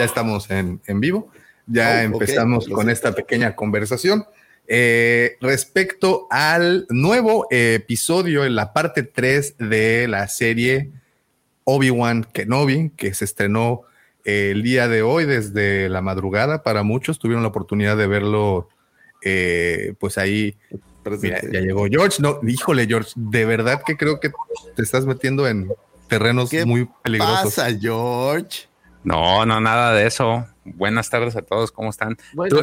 ya estamos en, vivo. Ya oh, empezamos con esta pequeña conversación. Eh, respecto al nuevo episodio en la parte 3 de la serie Obi-Wan Kenobi, que se estrenó el día de hoy desde la madrugada para muchos. Tuvieron la oportunidad de verlo, eh, pues ahí. ya llegó George. No, híjole, George, de verdad que creo que te estás metiendo en terrenos muy peligrosos. ¿Qué pasa, George? No, no, nada de eso. Buenas tardes a todos, ¿cómo están?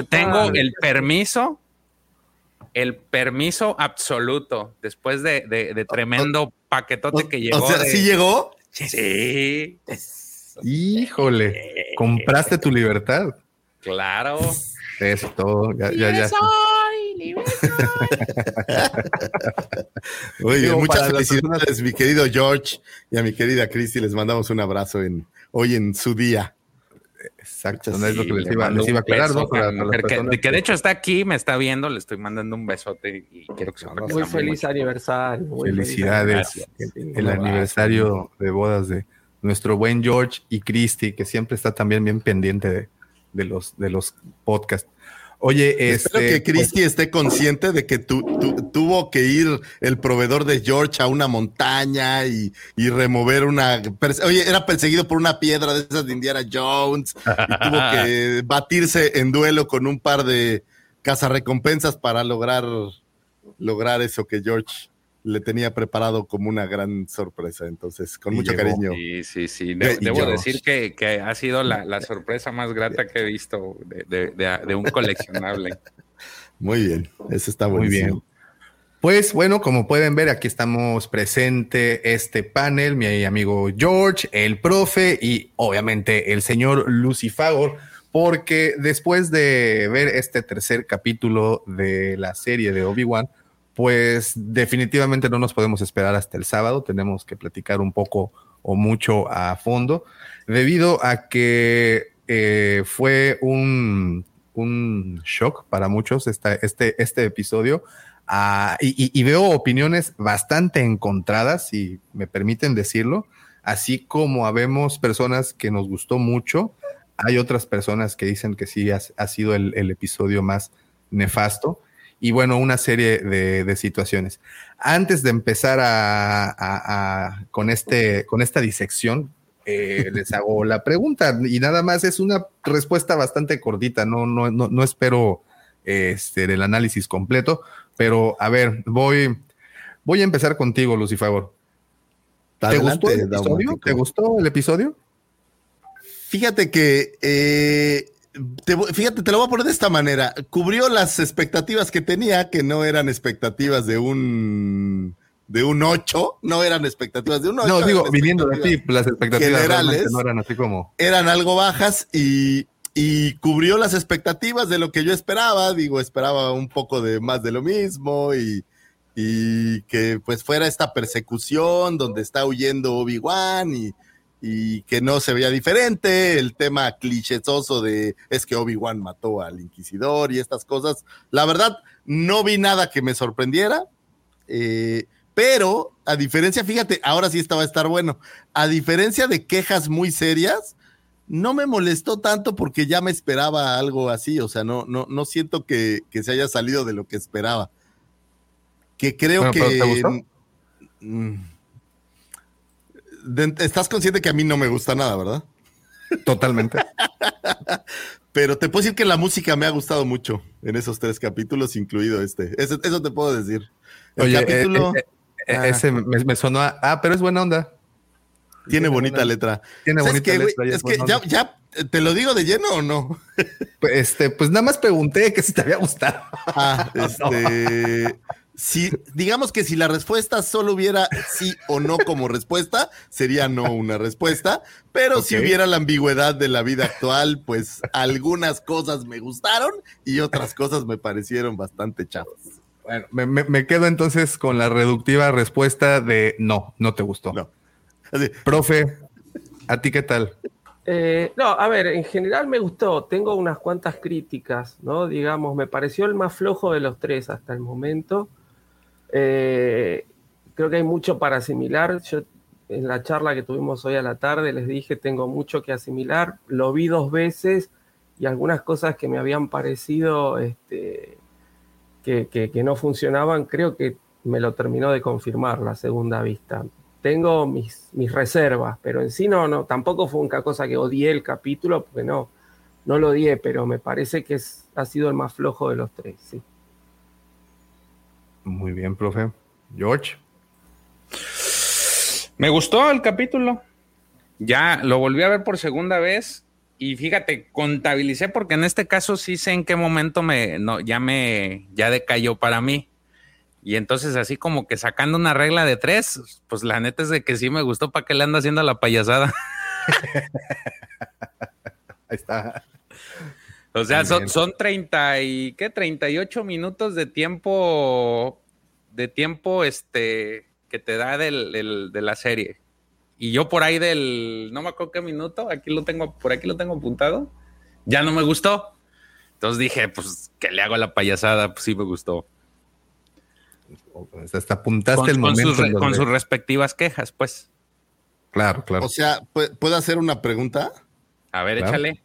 Tengo el permiso, el permiso absoluto después de, tremendo paquetote que llegó. O sea, ¿sí llegó? Sí. Híjole, compraste tu libertad. Claro. Eso todo, ya, ya, ya. Oye, muchas felicidades, mi querido George y a mi querida Christy. Les mandamos un abrazo en, hoy en su día. Exacto, no es lo que les iba, les iba a aclarar, ¿no? que, de hecho está aquí, me está viendo, le estoy mandando un besote y quiero que se Muy feliz aniversario. Felicidades. el aniversario de bodas de nuestro buen George y Christy, que siempre está también bien pendiente de, los, de los podcasts. Oye, Espero este, que Christy pues esté consciente de que tuvo que ir el proveedor de George a una montaña y, remover una. Oye, era perseguido por una piedra de esas de Indiana Jones y tuvo que batirse en duelo con un par de cazarrecompensas para lograr, lograr eso que George le tenía preparado como una gran sorpresa. Entonces, con mucho cariño. Sí, sí, sí. debo decir que, ha sido la, sorpresa más grata que he visto de, un coleccionable. Muy bien, eso está muy bien. Pues bueno, como pueden ver, aquí estamos presente este panel, mi amigo George, el profe y obviamente el señor Lucifagor, porque después de ver este tercer capítulo de la serie de Obi-Wan, pues definitivamente no nos podemos esperar hasta el sábado, tenemos que platicar un poco o mucho a fondo, debido a que eh, fue un, shock para muchos este, este episodio. Ah, y, veo opiniones bastante encontradas, si me permiten decirlo, así como habemos personas que nos gustó mucho, hay otras personas que dicen que sí ha, sido el, episodio más nefasto y bueno, una serie de, situaciones. Antes de empezar a, con, este, con esta disección, eh, les hago la pregunta y nada más es una respuesta bastante cortita, no, no, no, espero este, el análisis completo, pero a ver, voy, voy a empezar contigo, Lucifer. ¿Te gustó el episodio? ¿Te gustó el episodio? Fíjate que eh, fíjate, te lo voy a poner de esta manera. Cubrió las expectativas que tenía, que no eran expectativas de un de un 8, no eran expectativas de un 8. No, digo, viniendo de ti, las expectativas generales no eran así como. Eran algo bajas y, y, cubrió las expectativas de lo que yo esperaba. Digo, esperaba un poco de más de lo mismo y, y que pues fuera esta persecución donde está huyendo Obi-Wan y y que no se veía diferente, el tema clichésoso de es que Obi-Wan mató al inquisidor y estas cosas. La verdad, no vi nada que me sorprendiera, eh, pero a diferencia, fíjate, ahora sí estaba a estar bueno, a diferencia de quejas muy serias, no me molestó tanto porque ya me esperaba algo así, o sea, no, no, no siento que, se haya salido de lo que esperaba. Que creo que estás consciente que a mí no me gusta nada, ¿verdad? Totalmente. Pero te puedo decir que la música me ha gustado mucho en esos tres capítulos, incluido este. Eso, te puedo decir. El Oye, capítulo. Eh, eh, eh, ese me, sonó ah, pero es buena onda. Tiene bonita letra. Tiene bonita letra. es que ya, ya, te lo digo de lleno o no. Pues, este, pues nada más pregunté que si te había gustado. Ah, este si digamos que si la respuesta solo hubiera sí o no como respuesta, sería no una respuesta, pero si hubiera la ambigüedad de la vida actual, pues algunas cosas me gustaron y otras cosas me parecieron bastante chafas. Bueno, me, quedo entonces con la reductiva respuesta de no, no te gustó. No. Profe, ¿a ti qué tal? Eh, no, a ver, en general me gustó. Tengo unas cuantas críticas, ¿no? Digamos, me pareció el más flojo de los tres hasta el momento. Eh, creo que hay mucho para asimilar. Yo en la charla que tuvimos hoy a la tarde, les dije, tengo mucho que asimilar. Lo vi dos veces y algunas cosas que me habían parecido este, que, no funcionaban, creo que me lo terminó de confirmar la segunda vista. Tengo mis, reservas, pero en sí no, no, tampoco fue una cosa que odié el capítulo, porque no, no lo odié, pero me parece que ha sido el más flojo de los tres, sí. Muy bien, profe. George. Me gustó el capítulo. Ya lo volví a ver por segunda vez y fíjate, contabilicé porque en este caso sí sé en qué momento me, no, ya me, ya decayó para mí. Y entonces así como que sacando una regla de tres, pues la neta es de que sí me gustó para que le anda haciendo la payasada. Ahí está. O sea, son, son 30 y, ¿qué? 38 minutos de tiempo, de tiempo, este, que te da del, de la serie. Y yo por ahí del, no me acuerdo qué minuto, aquí lo tengo, por aquí lo tengo apuntado, ya no me gustó. Entonces dije, pues que le hago la payasada, pues sí me gustó. Hasta apuntaste con, el momento. Con sus, respectivas quejas, pues. Claro, claro. O sea, ¿puedo hacer una pregunta? A ver, échale.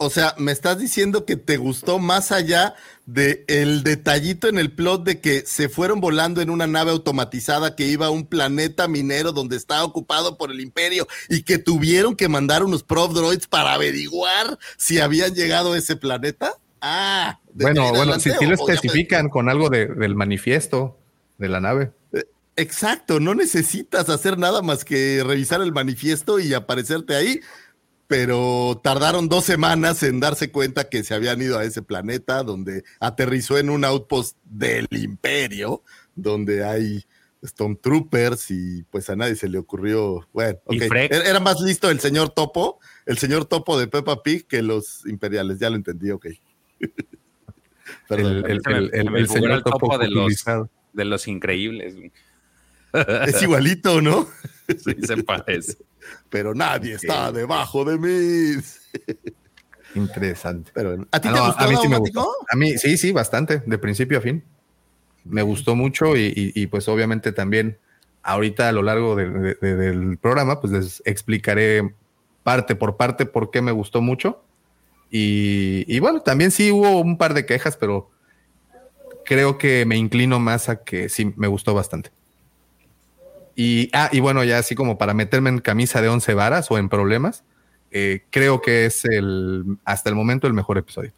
O sea, me estás diciendo que te gustó más allá de el detallito en el plot de que se fueron volando en una nave automatizada que iba a un planeta minero donde estaba ocupado por el imperio y que tuvieron que mandar unos prof droids para averiguar si habían llegado a ese planeta. Ah, bueno, bueno, si, lo especifican con algo del manifiesto de la nave. Eh, exacto, no necesitas hacer nada más que revisar el manifiesto y aparecerte ahí pero tardaron dos semanas en darse cuenta que se habían ido a ese planeta donde aterrizó en un outpost del imperio, donde hay Stormtroopers y pues a nadie se le ocurrió, bueno, era más listo el señor Topo, el señor Topo de Peppa Pig que los imperiales, ya lo entendí, ok. el, señor Topo de los, de los increíbles. Es igualito, ¿no? Sí, se parece pero nadie está debajo de mí. Interesante. Pero, ¿A ti te gustó, a mí sí me gustó. A mí sí, sí, bastante, de principio a fin. Me gustó mucho y, pues obviamente también ahorita a lo largo del programa pues les explicaré parte por parte por qué me gustó mucho. Y, y, bueno, también sí hubo un par de quejas, pero creo que me inclino más a que sí me gustó bastante. Y, ah, y bueno, ya así como para meterme en camisa de once varas o en problemas, eh, creo que es el, hasta el momento el mejor episodio.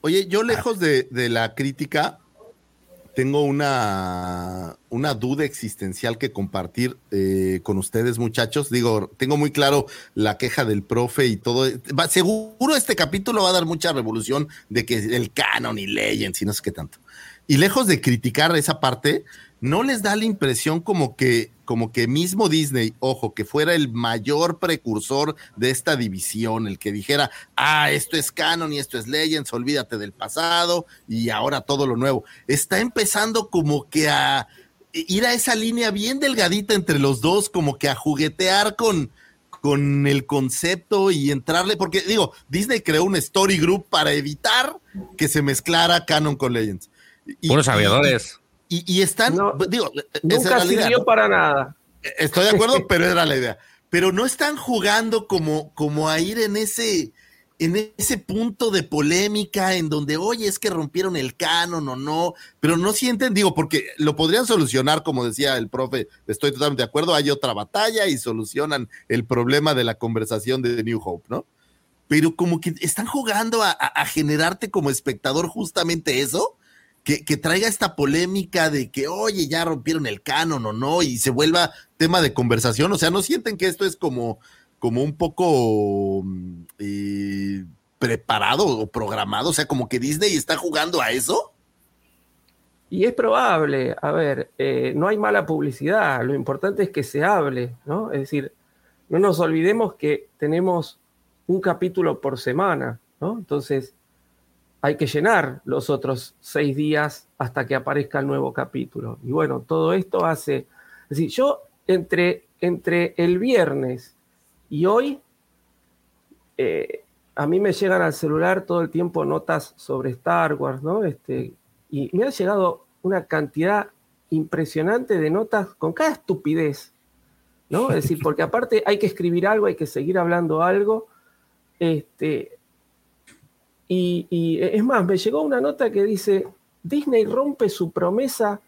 Oye, yo lejos de, la crítica, tengo una, una, duda existencial que compartir eh, con ustedes, muchachos. Digo, tengo muy claro la queja del profe y todo. seguro este capítulo va a dar mucha revolución de que el canon y legends y no sé qué tanto. Y lejos de criticar esa parte, ¿no les da la impresión como que, como que mismo Disney, ojo, que fuera el mayor precursor de esta división, el que dijera, ah, esto es canon y esto es Legends, olvídate del pasado y ahora todo lo nuevo, está empezando como que a ir a esa línea bien delgadita entre los dos, como que a juguetear con, con el concepto y entrarle, porque digo, Disney creó un story group para evitar que se mezclara canon con Legends. Puros aviadores. Y, están, digo, nunca sirvió para nada. Estoy de acuerdo, pero era la idea. Pero no están jugando como, como a ir en ese, en ese punto de polémica en donde, oye, es que rompieron el canon o no, pero no sienten, digo, porque lo podrían solucionar, como decía el profe, estoy totalmente de acuerdo, hay otra batalla y solucionan el problema de la conversación de New Hope, ¿no? Pero como que están jugando a generarte como espectador justamente eso, que, traiga esta polémica de que, oye, ya rompieron el canon o no, y se vuelva tema de conversación. O sea, ¿no sienten que esto es como, como un poco mm, eh, preparado o programado? O sea, como que Disney está jugando a eso. Y es probable, a ver, eh, no hay mala publicidad, lo importante es que se hable, ¿no? Es decir, no nos olvidemos que tenemos un capítulo por semana, ¿no? Entonces, hay que llenar los otros seis días hasta que aparezca el nuevo capítulo. Y bueno, todo esto hace, es decir, yo entre, entre el viernes y hoy, eh, a mí me llegan al celular todo el tiempo notas sobre Star Wars, ¿no? Este, y me ha llegado una cantidad impresionante de notas con cada estupidez, ¿no? Es decir, porque aparte hay que escribir algo, hay que seguir hablando algo. Este, y, y es más, me llegó una nota que dice, Disney rompe su promesa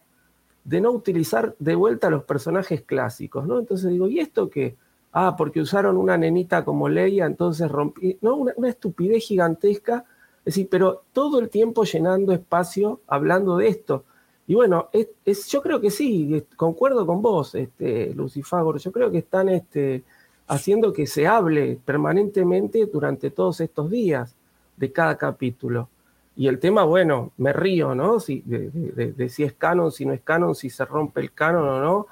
de no utilizar de vuelta los personajes clásicos, ¿no? Entonces digo, ¿y esto qué? Ah, porque usaron una nenita como Leia, entonces rompí, ¿no? Una, estupidez gigantesca, es decir, pero todo el tiempo llenando espacio hablando de esto. Y bueno, es, yo creo que sí, concuerdo con vos, este, Lucifagor, yo creo que están este, haciendo que se hable permanentemente durante todos estos días de cada capítulo. Y el tema, bueno, me río, ¿no? Si, de, si es canon, si no es canon, si se rompe el canon o no,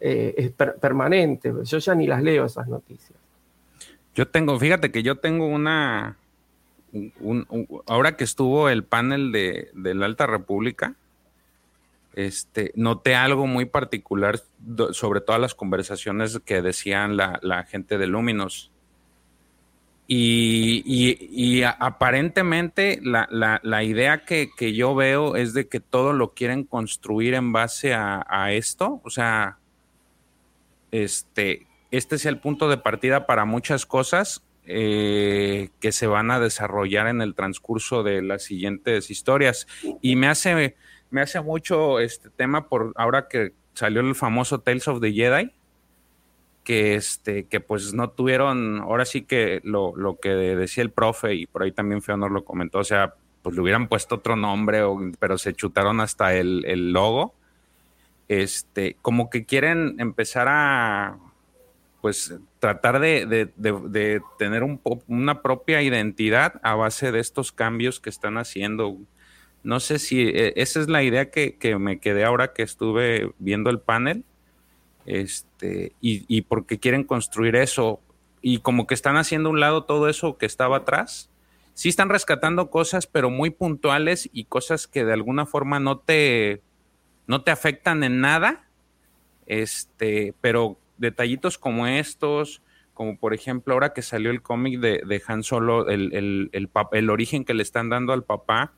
eh, es permanente. Yo ya ni las leo esas noticias. Yo tengo, fíjate que yo tengo una, ahora que estuvo el panel de, la Alta República, este, noté algo muy particular sobre todas las conversaciones que decían la, la gente de Luminos. Y, aparentemente la, idea que, yo veo es de que todo lo quieren construir en base a, esto. O sea, este, este es el punto de partida para muchas cosas eh, que se van a desarrollar en el transcurso de las siguientes historias. Y me hace, me hace mucho este tema por ahora que salió el famoso Tales of the Jedi que este, que pues no tuvieron, ahora sí que lo, que decía el profe, y por ahí también Feonor lo comentó, o sea, pues le hubieran puesto otro nombre, pero se chutaron hasta el, logo. Este, como que quieren empezar a pues tratar de, tener un, una propia identidad a base de estos cambios que están haciendo. No sé si eh, esa es la idea que, que me quedé ahora que estuve viendo el panel este, y, porque quieren construir eso, y como que están haciendo un lado todo eso que estaba atrás. Sí están rescatando cosas, pero muy puntuales y cosas que de alguna forma no te, no te afectan en nada. Este, pero detallitos como estos, como por ejemplo ahora que salió el cómic de, de, Han Solo, el, el, el, el, origen que le están dando al papá,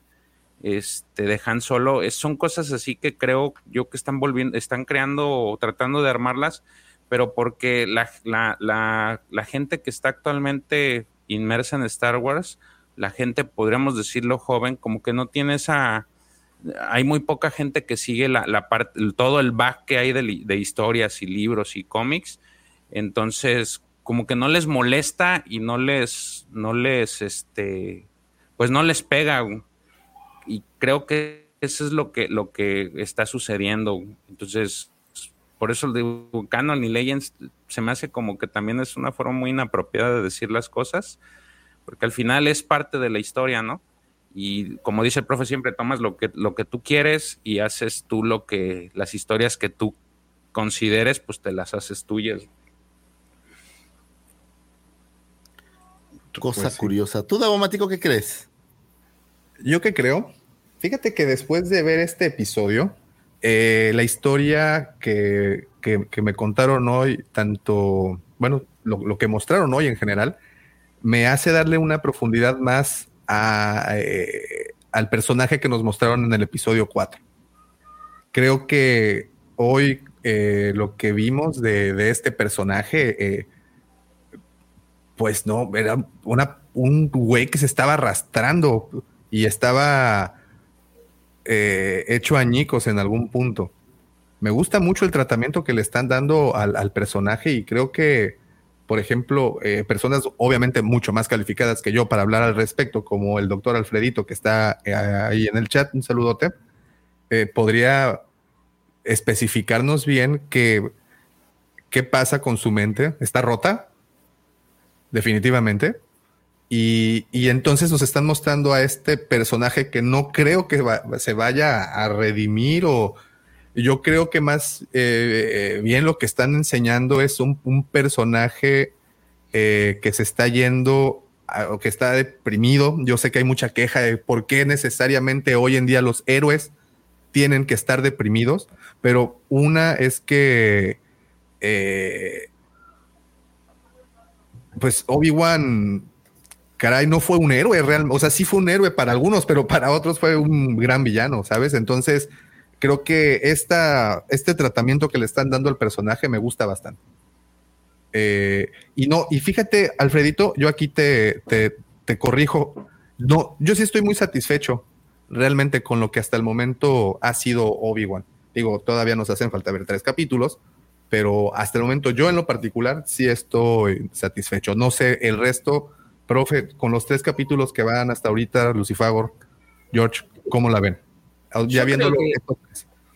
este, dejan solo. son cosas así que creo yo que están volviendo, están creando o tratando de armarlas, pero porque la, la, gente que está actualmente inmersa en Star Wars, la gente, podríamos decirlo joven, como que no tiene esa... Hay muy poca gente que sigue la, la parte, todo el back que hay de, de historias y libros y cómics. Entonces, como que no les molesta y no les, no les, este, pues no les pega y creo que eso es lo que, lo que está sucediendo. Entonces, por eso digo, Canon y Legends se me hace como que también es una forma muy inapropiada de decir las cosas, porque al final es parte de la historia, ¿no? Y como dice el profe, siempre tomas lo que, lo que tú quieres y haces tú lo que, las historias que tú consideres, pues te las haces tuyas. Cosa pues curiosa. ¿Tú, Davomático, qué crees? Yo qué creo Fíjate que después de ver este episodio, eh, la historia que, me contaron hoy, tanto, bueno, lo, que mostraron hoy en general, me hace darle una profundidad más eh, al personaje que nos mostraron en el episodio 4. Creo que hoy eh, lo que vimos de, este personaje, pues no, era una, un güey que se estaba arrastrando y estaba eh, hecho añicos en algún punto. Me gusta mucho el tratamiento que le están dando al, personaje y creo que, por ejemplo, eh, personas obviamente mucho más calificadas que yo para hablar al respecto, como el doctor Alfredito que está eh, ahí en el chat, un saludote, podría especificarnos bien que, qué pasa con su mente. ¿Está rota? Definitivamente. Y, entonces nos están mostrando a este personaje que no creo que se vaya a redimir o yo creo que más eh, eh, bien lo que están enseñando es un, personaje eh, que se está yendo o que está deprimido. Yo sé que hay mucha queja de por qué necesariamente hoy en día los héroes tienen que estar deprimidos, pero una es que pues Obi-Wan caray, no fue un héroe real, o sea, sí fue un héroe para algunos, pero para otros fue un gran villano, ¿sabes? Entonces, creo que esta, este tratamiento que le están dando al personaje me gusta bastante. Eh, y no, y fíjate, Alfredito, yo aquí te, te, corrijo. No, yo sí estoy muy satisfecho realmente con lo que hasta el momento ha sido Obi-Wan. Digo, todavía nos hacen falta ver tres capítulos, pero hasta el momento yo en lo particular sí estoy satisfecho. No sé el resto, profe, con los tres capítulos que van hasta ahorita, Lucifagor, George, ¿cómo la ven? Ya viendo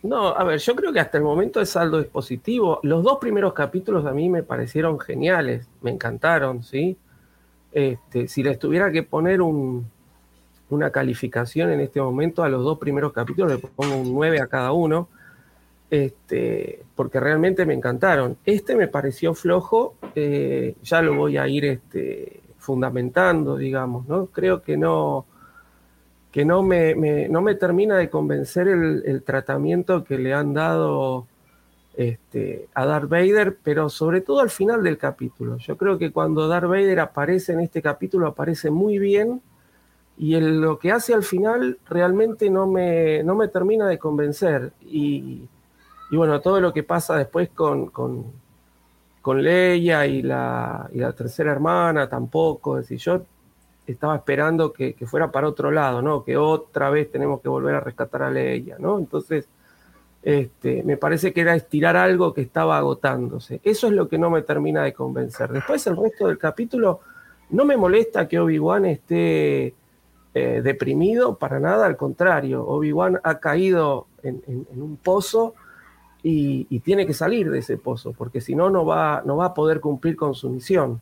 No, a ver, yo creo que hasta el momento el saldo es positivo. Los dos primeros capítulos a mí me parecieron geniales, me encantaron, ¿sí? Este, si les tuviera que poner un, una calificación en este momento a los dos primeros capítulos, le pongo un 9 a cada uno, este, porque realmente me encantaron. Este me pareció flojo, eh, ya lo voy a ir este, fundamentando, digamos, ¿no? Creo que no, que no me, no me termina de convencer el, tratamiento que le han dado este, a Darth Vader, pero sobre todo al final del capítulo. Yo creo que cuando Darth Vader aparece en este capítulo, aparece muy bien y lo que hace al final realmente no me, no me termina de convencer. Y, bueno, todo lo que pasa después con, con, con Leia y la, y la tercera hermana tampoco. Es decir, yo estaba esperando que, fuera para otro lado, ¿no? Que otra vez tenemos que volver a rescatar a Leia, ¿no? Entonces, este, me parece que era estirar algo que estaba agotándose. Eso es lo que no me termina de convencer. Después, el resto del capítulo, no me molesta que Obi-Wan esté eh, deprimido para nada, al contrario, Obi-Wan ha caído en, un pozo y, tiene que salir de ese pozo, porque si no, no va, no va a poder cumplir con su misión,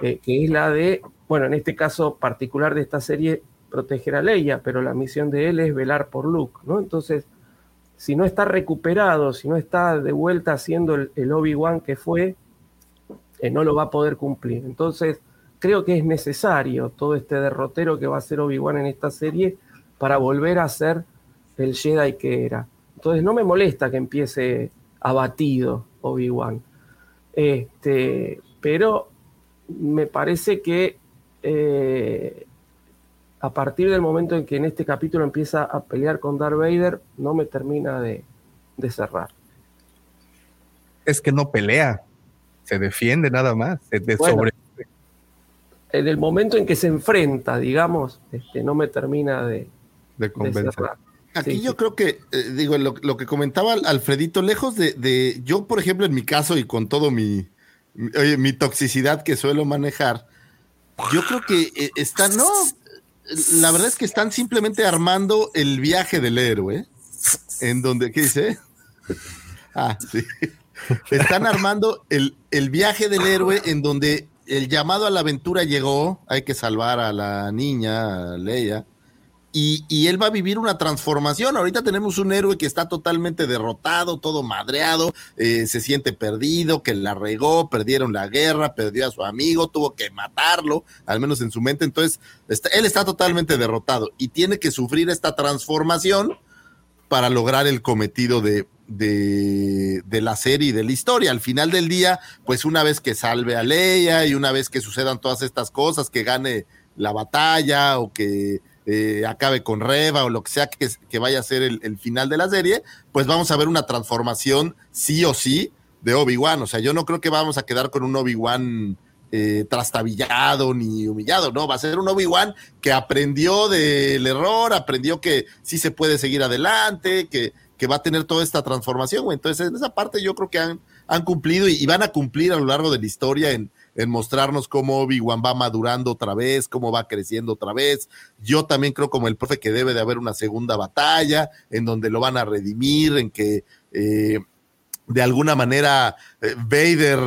eh, que es la de bueno, en este caso particular de esta serie, proteger a Leia, pero la misión de él es velar por Luke, ¿no? Entonces, si no está recuperado, si no está de vuelta haciendo el, Obi-Wan que fue, eh, no lo va a poder cumplir. Entonces, creo que es necesario todo este derrotero que va a ser Obi-Wan en esta serie para volver a ser el Jedi que era. Entonces, no me molesta que empiece abatido Obi-Wan. Este, pero me parece que eh, a partir del momento en que en este capítulo empieza a pelear con Darth Vader, no me termina de, cerrar. Es que no pelea, se defiende nada más, En el momento en que se enfrenta, digamos, este, no me termina de, convencer. Aquí yo creo que, eh, digo, lo, que comentaba Alfredito, lejos de, yo, por ejemplo, en mi caso y con todo mi, mi toxicidad que suelo manejar, yo creo que eh, están, no, la verdad es que están simplemente armando el viaje del héroe, en donde, ¿qué dice? Ah, sí. Están armando el, el viaje del héroe en donde el llamado a la aventura llegó, hay que salvar a la niña, a Leia, y, él va a vivir una transformación. Ahorita tenemos un héroe que está totalmente derrotado, todo madreado, eh, se siente perdido, que la regó, perdieron la guerra, perdió a su amigo, tuvo que matarlo, al menos en su mente. Entonces, él está totalmente derrotado y tiene que sufrir esta transformación para lograr el cometido de, de, de, la serie y de la historia. Al final del día, pues una vez que salve a Leia y una vez que sucedan todas estas cosas, que gane la batalla o que eh, acabe con Reva o lo que sea que, vaya a ser el, final de la serie, pues vamos a ver una transformación sí o sí de Obi-Wan. O sea, yo no creo que vamos a quedar con un Obi-Wan eh, trastabillado ni humillado, no, va a ser un Obi-Wan que aprendió del error, aprendió que sí se puede seguir adelante, que, va a tener toda esta transformación. Entonces, en esa parte yo creo que han, han cumplido y, van a cumplir a lo largo de la historia en, en mostrarnos cómo Obi-Wan va madurando otra vez, cómo va creciendo otra vez. Yo también creo como el profe que debe de haber una segunda batalla en donde lo van a redimir, en que eh, de alguna manera eh, Vader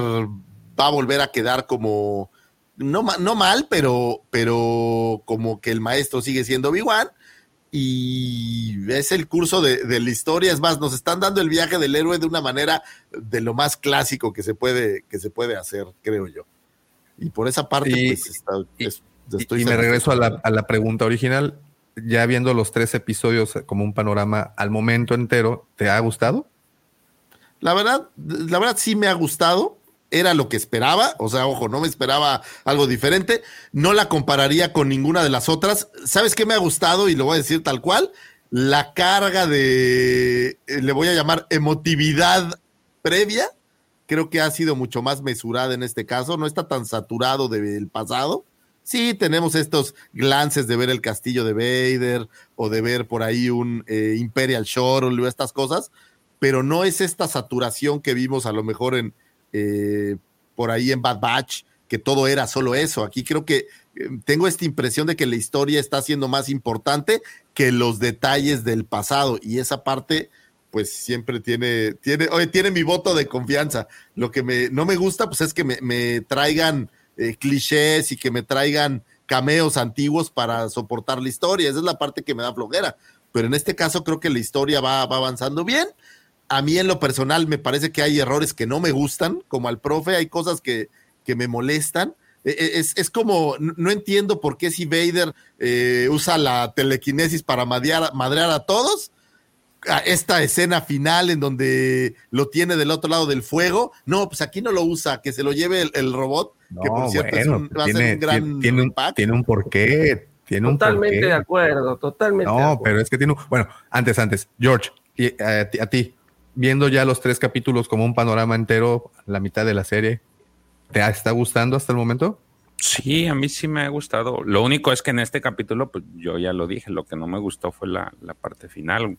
va a volver a quedar como, no, no mal, pero, pero como que el maestro sigue siendo Obi-Wan y es el curso de, de, la historia. Es más, nos están dando el viaje del héroe de una manera de lo más clásico que se puede, que se puede hacer, creo yo. Y por esa parte, pues está, y, me regreso a la, pregunta original. Ya viendo los tres episodios como un panorama al momento entero, ¿te ha gustado? La verdad, la verdad sí me ha gustado. Era lo que esperaba. O sea, ojo, no me esperaba algo diferente. No la compararía con ninguna de las otras. ¿Sabes qué me ha gustado? Y lo voy a decir tal cual. la carga de, eh, le voy a llamar emotividad previa, creo que ha sido mucho más mesurada en este caso, no está tan saturado del pasado. Sí, tenemos estos glances de ver el castillo de Vader o de ver por ahí un eh, Imperial Shore o estas cosas, pero no es esta saturación que vimos a lo mejor en eh, por ahí en Bad Batch, que todo era solo eso. Aquí creo que eh, tengo esta impresión de que la historia está siendo más importante que los detalles del pasado y esa parte pues siempre tiene, tiene, oye, tiene mi voto de confianza. Lo que me, no me gusta, pues es que me, traigan eh, clichés y que me traigan cameos antiguos para soportar la historia. Esa es la parte que me da flojera. Pero en este caso creo que la historia va, va avanzando bien. A mí en lo personal me parece que hay errores que no me gustan, como al profe, hay cosas que, que me molestan. E, e, es, como, no entiendo por qué si Vader eh, usa la telequinesis para madrear, madrear a todos, esta escena final en donde lo tiene del otro lado del fuego. No, pues aquí no lo usa, que se lo lleve el, robot, que por cierto es un, va tiene, a ser un gran tiene, un, tiene un porqué. Tiene totalmente de acuerdo, totalmente. No, pero es que tiene un. Bueno, antes, antes, George, y, a, ti, viendo ya los tres capítulos como un panorama entero, la mitad de la serie, ¿te está gustando hasta el momento? Sí, a mí sí me ha gustado. Lo único es que en este capítulo, pues yo ya lo dije, lo que no me gustó fue la, la parte final.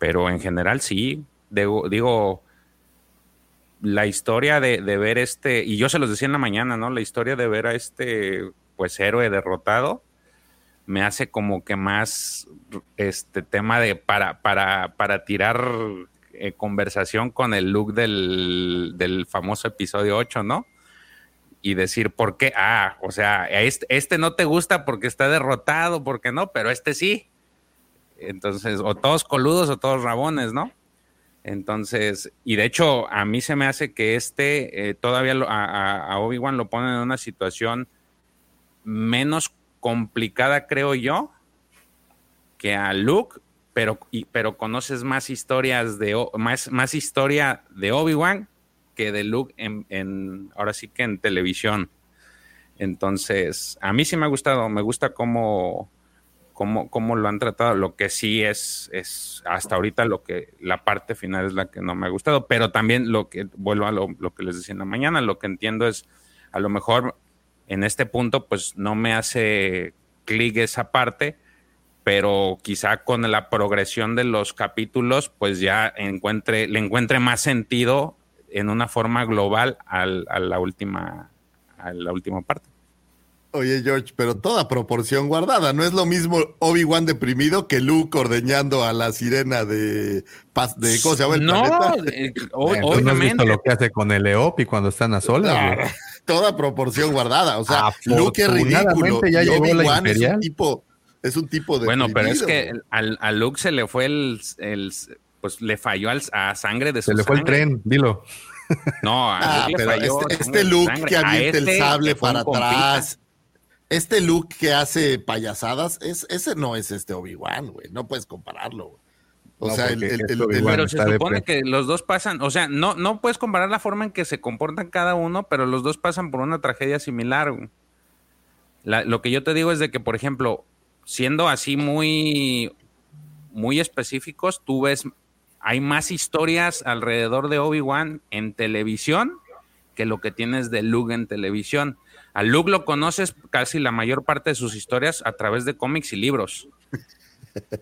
Pero en general sí, digo, digo la historia de, ver este, y yo se los decía en la mañana, ¿no? La historia de ver a este, pues, héroe derrotado, me hace como que más este tema de para, para, para tirar eh, conversación con el look del, del, famoso episodio 8, ¿no? Y decir, ¿por qué? Ah, o sea, este, este no te gusta porque está derrotado, porque no, pero este sí. Entonces, o todos coludos o todos rabones, ¿no? Entonces, y de hecho, a mí se me hace que este eh, todavía a, Obi-Wan lo pone en una situación menos complicada, creo yo, que a Luke, pero, pero conoces más historias de más, más historia de Obi-Wan que de Luke en, en, ahora sí que en televisión. Entonces, a mí sí me ha gustado, me gusta cómo, cómo, lo han tratado. Lo que sí es, es hasta ahorita lo que la parte final es la que no me ha gustado, pero también lo que, vuelvo a lo, que les decía en la mañana, lo que entiendo es, a lo mejor en este punto, pues no me hace clic esa parte, pero quizá con la progresión de los capítulos, pues ya encuentre, le encuentre más sentido en una forma global a la última, a la última parte. Oye, George, pero toda proporción guardada. No es lo mismo Obi-Wan deprimido que Luke ordeñando a la sirena de, de ¿cómo se llama el no, eh, obviamente. lo que hace con el Eopi cuando están a solas. toda proporción guardada. O sea, Luke es ridículo. Ya Obi-Wan es un tipo, es un tipo de. Bueno, pero es que al, a Luke se le fue el, el pues le falló al, a sangre de su Se le fue el tren, dilo. No, ah, pero este, este Luke que avienta el este sable para atrás este look que hace payasadas, es, ese no es este Obi-Wan, güey. No puedes compararlo. O sea, el, el, pero se supone que los dos pasan, o sea, no, no puedes comparar la forma en que se comportan cada uno, pero los dos pasan por una tragedia similar. lo que yo te digo es de que, por ejemplo, siendo así muy, muy específicos, tú ves, hay más historias alrededor de Obi-Wan en televisión que lo que tienes de Luke en televisión. A Luke lo conoces casi la mayor parte de sus historias a través de cómics y libros.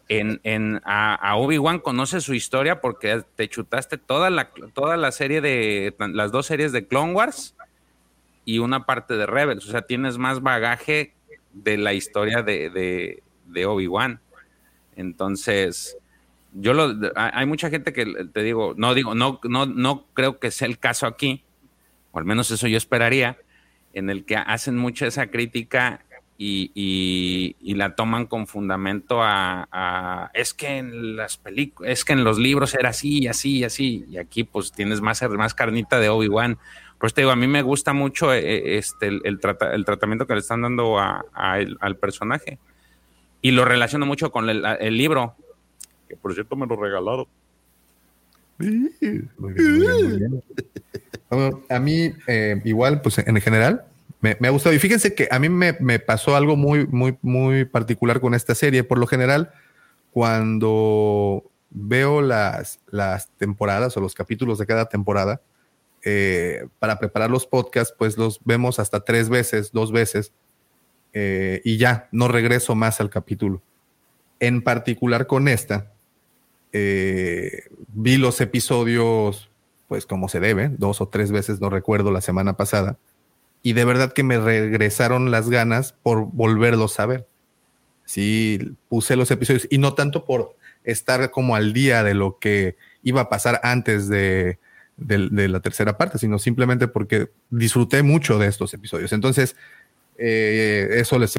En, en, a, Obi-Wan conoces su historia porque te chutaste toda la, toda la serie de las dos series de Clone Wars y una parte de Rebels. O sea, tienes más bagaje de la historia de, de, Obi-Wan. Entonces, yo lo, hay mucha gente que te digo, no digo, no, no, no creo que sea el caso aquí, o al menos eso yo esperaría, en el que hacen mucha esa crítica y, la toman con fundamento a, es que en las películas, es que en los libros era así y así y así, y aquí pues tienes más, más carnita de Obi-Wan. Pues te digo, a mí me gusta mucho eh, eh, este, el, tratamiento que le están dando al personaje. Y lo relaciono mucho con el, libro, que por cierto me lo regalaron. a mí, eh, igual, pues en general, me, ha gustado. Y fíjense que a mí me, pasó algo muy, muy, muy particular con esta serie. Por lo general, cuando veo las, las temporadas o los capítulos de cada temporada, eh, para preparar los podcasts, pues los vemos hasta tres veces, dos veces, eh, y ya, no regreso más al capítulo. En particular con esta, vi los episodios, pues como se debe, dos o tres veces, no recuerdo, la semana pasada, y de verdad que me regresaron las ganas por volverlos a ver. Sí, puse los episodios, y no tanto por estar como al día de lo que iba a pasar antes de, la tercera parte, sino simplemente porque disfruté mucho de estos episodios. Entonces, eh, eso les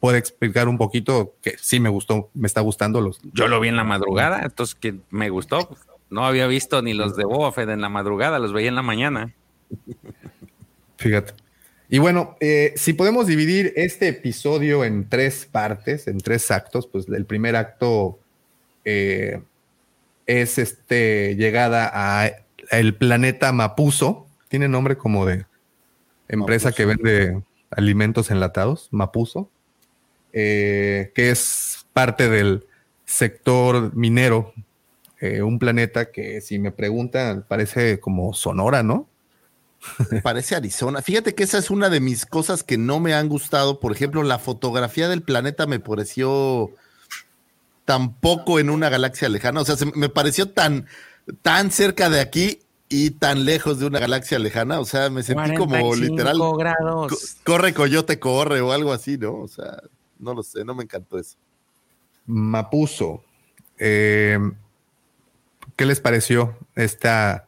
puede explicar un poquito que sí me gustó, me está gustando los. Yo lo vi en la madrugada, entonces que me gustó. No había visto ni los de Boba en la madrugada, los veía en la mañana. Fíjate. Y bueno, eh, si podemos dividir este episodio en tres partes, en tres actos, pues el primer acto eh, es este llegada a el planeta Mapuso. Tiene nombre como de empresa que vende alimentos enlatados, Mapuso, eh, que es parte del sector minero. Eh, un planeta que, si me preguntan, parece como Sonora, ¿no? Parece Arizona. Fíjate que esa es una de mis cosas que no me han gustado. Por ejemplo, la fotografía del planeta me pareció tampoco en una galaxia lejana. O sea, me pareció tan, tan cerca de aquí y tan lejos de una galaxia lejana. O sea, me sentí como literal. Grados. corre, coyote, corre o algo así, ¿no? O sea, no lo sé, no me encantó eso. Mapuso. Eh, ¿Qué les pareció esta,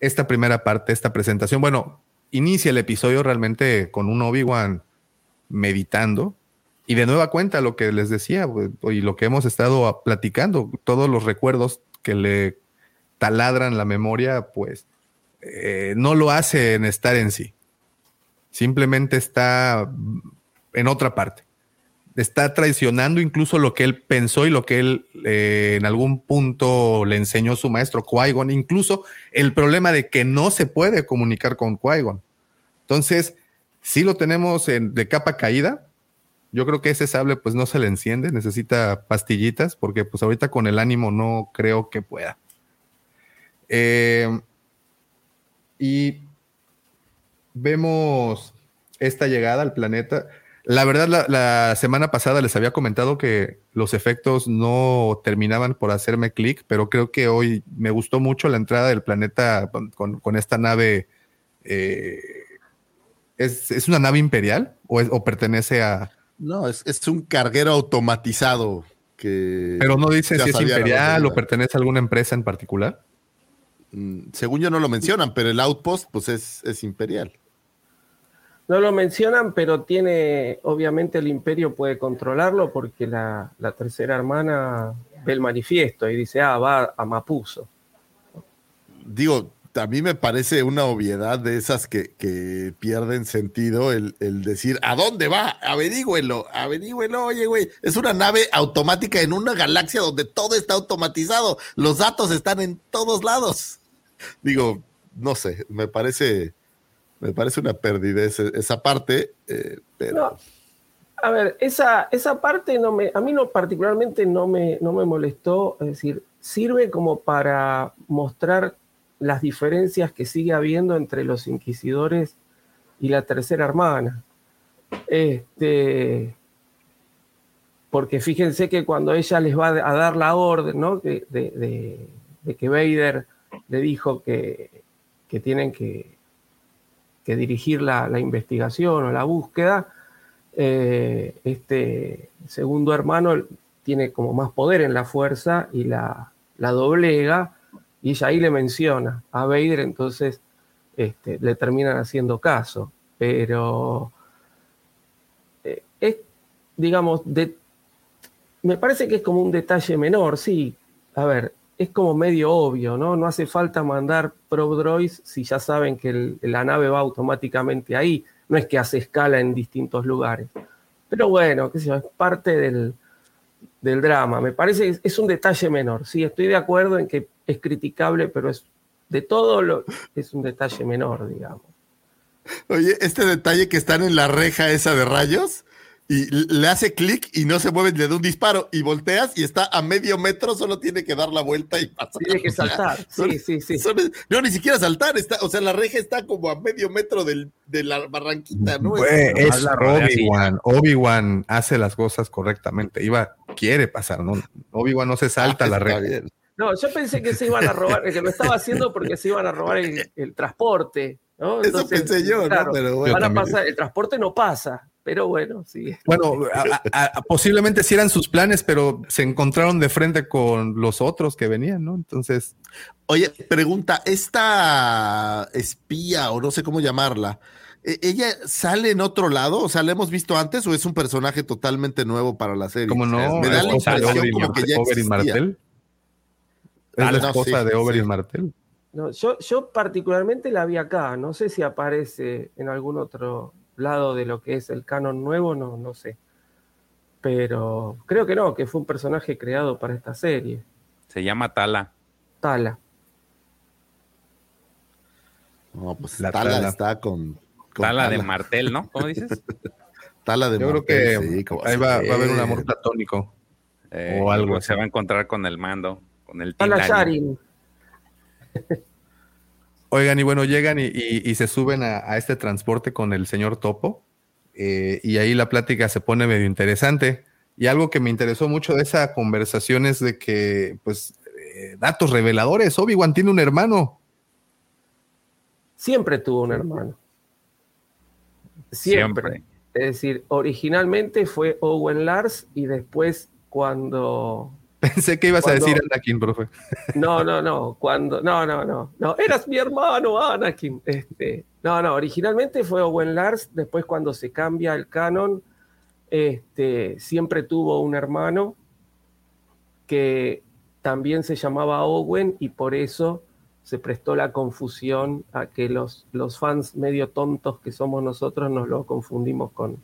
esta primera parte, esta presentación? Bueno, inicia el episodio realmente con un Obi-Wan meditando y de nueva cuenta lo que les decía pues, y lo que hemos estado platicando, todos los recuerdos que le taladran la memoria, pues eh, no lo hace en estar en sí. Simplemente está en otra parte. Está traicionando incluso lo que él pensó y lo que él eh, en algún punto le enseñó su maestro Qui-Gon, incluso el problema de que no se puede comunicar con Qui-Gon. Entonces, sí lo tenemos de capa caída, yo creo que ese sable pues no se le enciende, necesita pastillitas porque pues ahorita con el ánimo no creo que pueda. Eh, y vemos esta llegada al planeta. La verdad, la, semana pasada les había comentado que los efectos no terminaban por hacerme clic, pero creo que hoy me gustó mucho la entrada del planeta con, esta nave. Eh, ¿es, una nave imperial o pertenece a, no, es, un carguero automatizado que. Pero no dice si es imperial o pertenece a alguna empresa en particular. Mm, según yo no lo mencionan, pero el outpost, pues es, es imperial. No lo mencionan, pero tiene, obviamente el imperio puede controlarlo porque la, tercera hermana ve el manifiesto y dice, ah, va a Mapuso. Digo, a mí me parece una obviedad de esas que, pierden sentido el, decir, ¿a dónde va? Averígüelo, averígüelo, oye, güey, es una nave automática en una galaxia donde todo está automatizado, los datos están en todos lados. Digo, no sé, me parece, me parece una pérdida esa, parte, eh, pero... A ver, esa, esa parte no me, a mí no particularmente no me, no me molestó, es decir, sirve como para mostrar las diferencias que sigue habiendo entre los inquisidores y la tercera hermana. Este, porque fíjense que cuando ella les va a dar la orden, ¿no? de, que Vader le dijo que, tienen que, dirigir la, investigación o la búsqueda, eh, este segundo hermano tiene como más poder en la fuerza y la, la doblega y ella ahí le menciona a Vader, entonces este, le terminan haciendo caso. Pero eh, es, digamos, me parece que es como un detalle menor, sí. A ver, es como medio obvio, ¿no? No hace falta mandar probe droids si ya saben que la nave va automáticamente ahí. No es que hace escala en distintos lugares. Pero bueno, qué sé yo, es parte del, del drama. Me parece que es un detalle menor. Sí, estoy de acuerdo en que es criticable, pero es de todo lo es un detalle menor, digamos. Oye, este detalle que están en la reja esa de rayos, y le hace clic y no se mueve, le da un disparo y volteas y está a medio metro, solo tiene que dar la vuelta y pasar. Tiene que saltar, sí, sí, sí. no, ni siquiera saltar, está, o sea, la reja está como a medio metro del, de la barranquita, ¿no? es Obi-Wan, Obi-Wan hace las cosas correctamente, iba, quiere pasar, ¿no? Obi-Wan no se salta ah, la reja. No, yo pensé que se iban a robar, que lo estaba haciendo porque se iban a robar el, transporte, ¿no? Eso pensé yo, ¿no? Pero bueno. Van a pasar, el transporte no pasa pero bueno, sí. Bueno, posiblemente sí eran sus planes, pero se encontraron de frente con los otros que venían, ¿no? Entonces. Oye, pregunta, esta espía, o no sé cómo llamarla, ¿e-, ¿ella sale en otro lado? O sea, ¿la hemos visto antes o es un personaje totalmente nuevo para la serie? Como no, me da la impresión como que ya Martel. Es la esposa de Oberyn Martel. No, yo, yo particularmente la vi acá, no sé si aparece en algún otro lado de lo que es el canon nuevo, no, no sé. Pero creo que no, que fue un personaje creado para esta serie. Se llama Tala. Tala. No, pues la Tala, está con, Tala, de Martel, ¿no? ¿Cómo dices? Tala de Yo creo que ahí va, a haber un amor platónico. Eh, o algo. Se va a encontrar con el mando, con el Tala Sharin. Oigan, y bueno, llegan y, se suben a, este transporte con el señor Topo. Eh, y ahí la plática se pone medio interesante. Y algo que me interesó mucho de esa conversación es de que, pues, eh, datos reveladores. Obi-Wan tiene un hermano. Siempre tuvo un hermano. Siempre. Es decir, originalmente fue Owen Lars y después cuando Pensé que ibas a decir Anakin, profe. No, no, no. Cuando. No, no, no. No, eras mi hermano, Anakin. Este, no, no. Originalmente fue Owen Lars. Después, cuando se cambia el canon, este, siempre tuvo un hermano que también se llamaba Owen y por eso se prestó la confusión a que los, los fans medio tontos que somos nosotros nos lo confundimos con,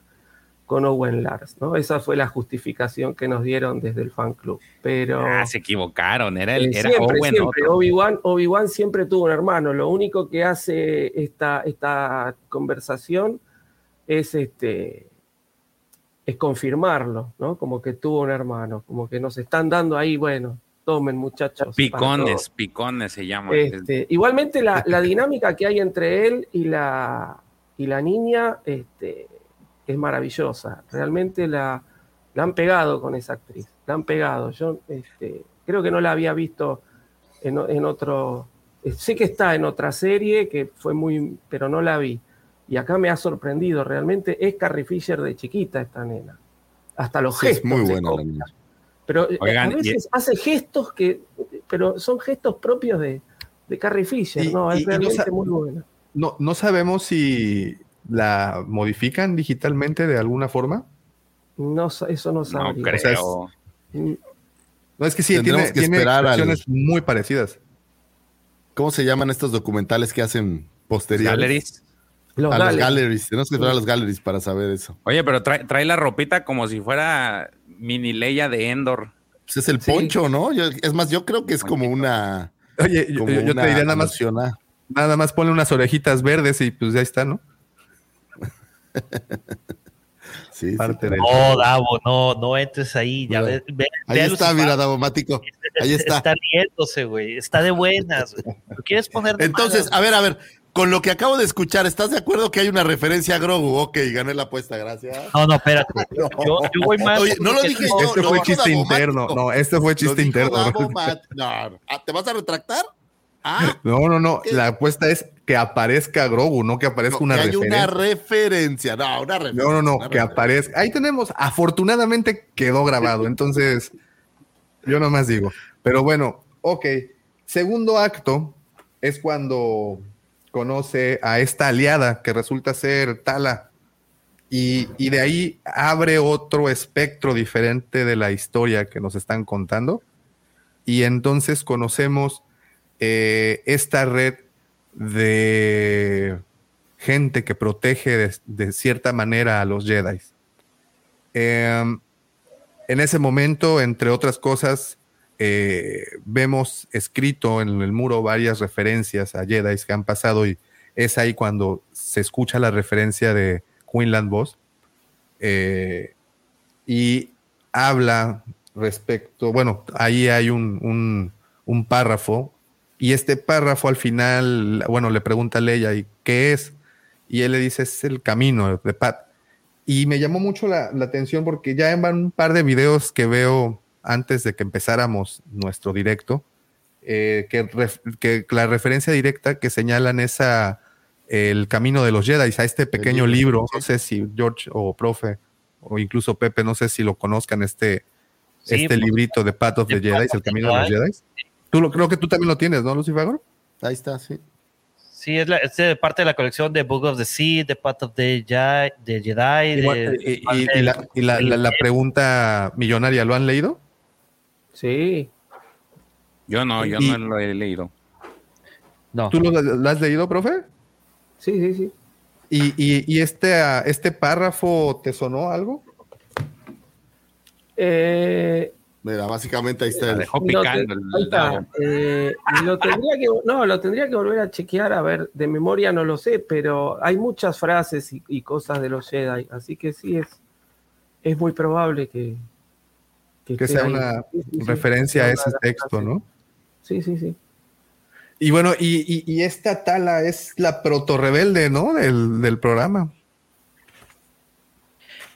con Owen Lars, ¿no? Esa fue la justificación que nos dieron desde el fan club. Pero ah, se equivocaron, era, el, era Owen. Obi-Wan Obi siempre tuvo un hermano. Lo único que hace esta, esta conversación es este es confirmarlo, ¿no? Como que tuvo un hermano, como que nos están dando ahí, bueno, tomen muchachos. Picones, picones se llama. Este, igualmente la, la, dinámica que hay entre él y la, y la niña, este, es maravillosa. Realmente la, la, han pegado con esa actriz. La han pegado. Yo este, creo que no la había visto en, en, otro. Eh, sé que está en otra serie que fue muy. pero no la vi. Y acá me ha sorprendido. Realmente es Carrie Fisher de chiquita esta nena. Hasta los gestos. Es muy buena la niña. Pero eh, a veces hace gestos que. Pero son gestos propios de, de Carrie Fisher. no, es realmente muy buena. No, no sabemos si ¿La modifican digitalmente de alguna forma? No, eso no sabría. No creo. no, es que sí, tiene, que tiene versiones muy parecidas. ¿Cómo se llaman estos documentales que hacen posteriores? Galleries. Los a los galleries. Tenemos que esperar a los galleries para saber eso. Oye, pero trae, la ropita como si fuera mini Leia de Endor. Pues es el poncho, ¿no? es más, yo creo que es como una. Oye, yo, te diría nada más. Nada más ponle unas orejitas verdes y pues ya está, ¿no? sí, no, Davo, no, no entres ahí. Ya ve, ahí está, mira, Davo Mático. Ahí está. Está riéndose, güey. Está de buenas. quieres poner Entonces, a ver, a ver. Con lo que acabo de escuchar, ¿estás de acuerdo que hay una referencia a Grogu? Ok, gané la apuesta, gracias. No, no, espérate. Yo, yo voy más. Oye, no lo dije yo. Este fue chiste interno. No, este fue chiste interno. No, ¿Te vas a retractar? Ah, no, no, no. La apuesta es que aparezca Grogu, no que aparezca una que referencia. una referencia. No, una referencia. No, no, no, que aparezca. Ahí tenemos. Afortunadamente quedó grabado. Entonces, yo nomás digo. Pero bueno, ok. Segundo acto es cuando conoce a esta aliada que resulta ser Tala. Y, y de ahí abre otro espectro diferente de la historia que nos están contando. Y entonces conocemos eh, esta red de gente que protege de, cierta manera a los Jedi. Em, en ese momento, entre otras cosas, eh, vemos escrito en el muro varias referencias a Jedi que han pasado y es ahí cuando se escucha la referencia de Quinlan Boss. Eh, y habla respecto, bueno, ahí hay un, un, párrafo y este párrafo al final, bueno, le pregunta a Leia, ¿y qué es? Y él le dice, es el camino de Pat. Y me llamó mucho la, atención porque ya en un par de videos que veo antes de que empezáramos nuestro directo, eh, que, que, la referencia directa que señalan es a El Camino de los Jedi, a este pequeño libro, no sé si George o profe o incluso Pepe, no sé si lo conozcan, este, este pues, librito de Path of the, Jedi, El Camino de los Jedi. Tú lo, creo que tú también lo tienes, ¿no, Lucifer? Ahí está, sí. Sí, es, la, es parte de la colección de Book of the Sea, The Path of the Jedi. De Jedi y, la, la, la, pregunta millonaria, ¿lo han leído? Sí. Yo no, yo no lo he leído. No. ¿Tú lo, has leído, profe? Sí, sí, sí. ¿Y, y, este, este párrafo te sonó algo? Eh, Mira, básicamente ahí está. dejó picando. Eh, lo tendría que, no, lo tendría que volver a chequear, a ver, de memoria no lo sé, pero hay muchas frases y, cosas de los Jedi, así que sí es, es muy probable que, que, sea una referencia a ese texto, ¿no? Sí, sí, sí. Y bueno, y, esta tala es la proto rebelde, ¿no? Del, programa.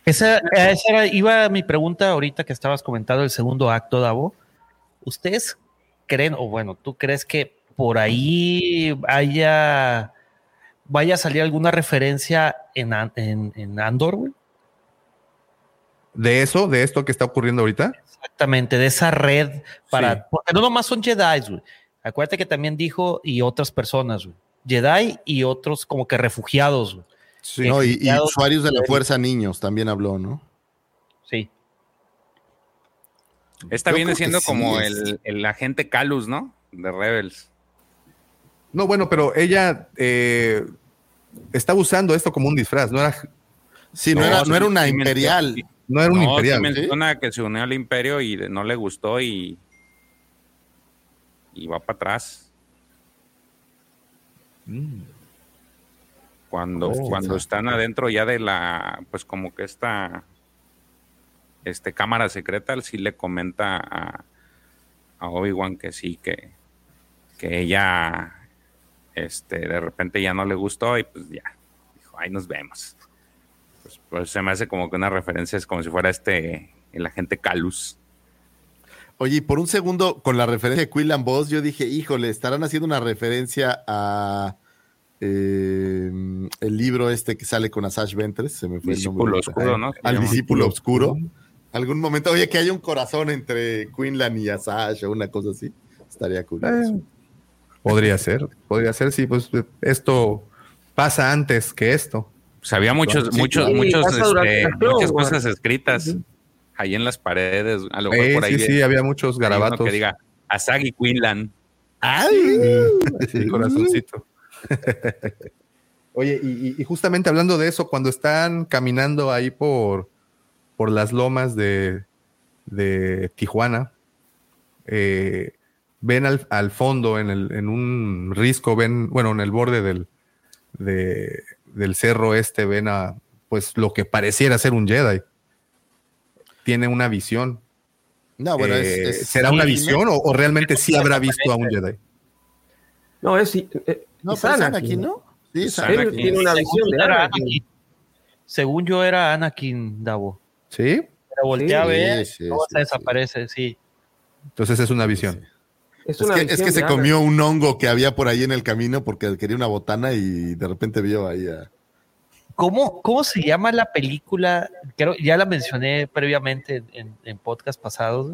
Esa, esa iba mi pregunta ahorita que estabas comentando el segundo acto, Davo. ¿Ustedes creen, o bueno, tú crees que por ahí haya, vaya a salir alguna referencia en, en, en Andor, güey? de eso, de esto que está ocurriendo ahorita. Exactamente, de esa red para. Porque no nomás son Jedi, güey. Acuérdate que también dijo y otras personas, güey. Jedi y otros como que refugiados, güey. Sí, y, usuarios de la fuerza niños también habló, ¿no? Sí. Esta viene siendo como el, el, agente Calus, ¿no? De Rebels. No, bueno, pero ella eh, está usando esto como un disfraz, no era. Sí, no, era, no era una imperial. No era un imperial. menciona que se unió al imperio y no le gustó y, y va para atrás. Mm. Cuando, oh, cuando están adentro ya de la, pues como que esta este, cámara secreta, sí le comenta a, a Obi-Wan que sí, que, que ella este, de repente ya no le gustó y pues ya, dijo, ahí nos vemos. Pues se me hace como que una referencia es como si fuera este, el agente Calus. Oye, por un segundo, con la referencia de Quillan Boss, yo dije, híjole, estarán haciendo una referencia a eh, el libro este que sale con Asash Ventres, se me fue el nombre. Oscuro, ¿no? Al discípulo oscuro. Algún momento, oye, que hay un corazón entre Quinlan y Asash o una cosa así. Estaría curioso. Eh, podría ser, podría ser, sí, pues esto pasa antes que esto. Pues había muchos, muchos, muchos, este, muchas cosas escritas ahí en las paredes. A lo mejor por ahí sí, sí, había muchos garabatos. Que diga Asagi Quinlan. ¡Ay! corazoncito. Oye, y, justamente hablando de eso, cuando están caminando ahí por, por las lomas de, de Tijuana, eh, ven al, al fondo, en, el, en un risco, ven, bueno, en el borde del, de, del cerro este ven a pues lo que pareciera ser un Jedi. Tiene una visión. No, bueno, eh, ¿será una visión o, realmente sí habrá visto a un Jedi? No, es, eh, no, es Anakin, ¿no? Sí, Él tiene una visión de Anakin. Según yo era Anakin Davo. ¿Sí? Pero volteé a ver, sí, desaparece, sí. Entonces es una visión. Es, que, se comió un hongo que había por ahí en el camino porque quería una botana y de repente vio ahí a... ¿Cómo, ¿Cómo se llama la película? Creo, ya la mencioné previamente en, podcast pasados,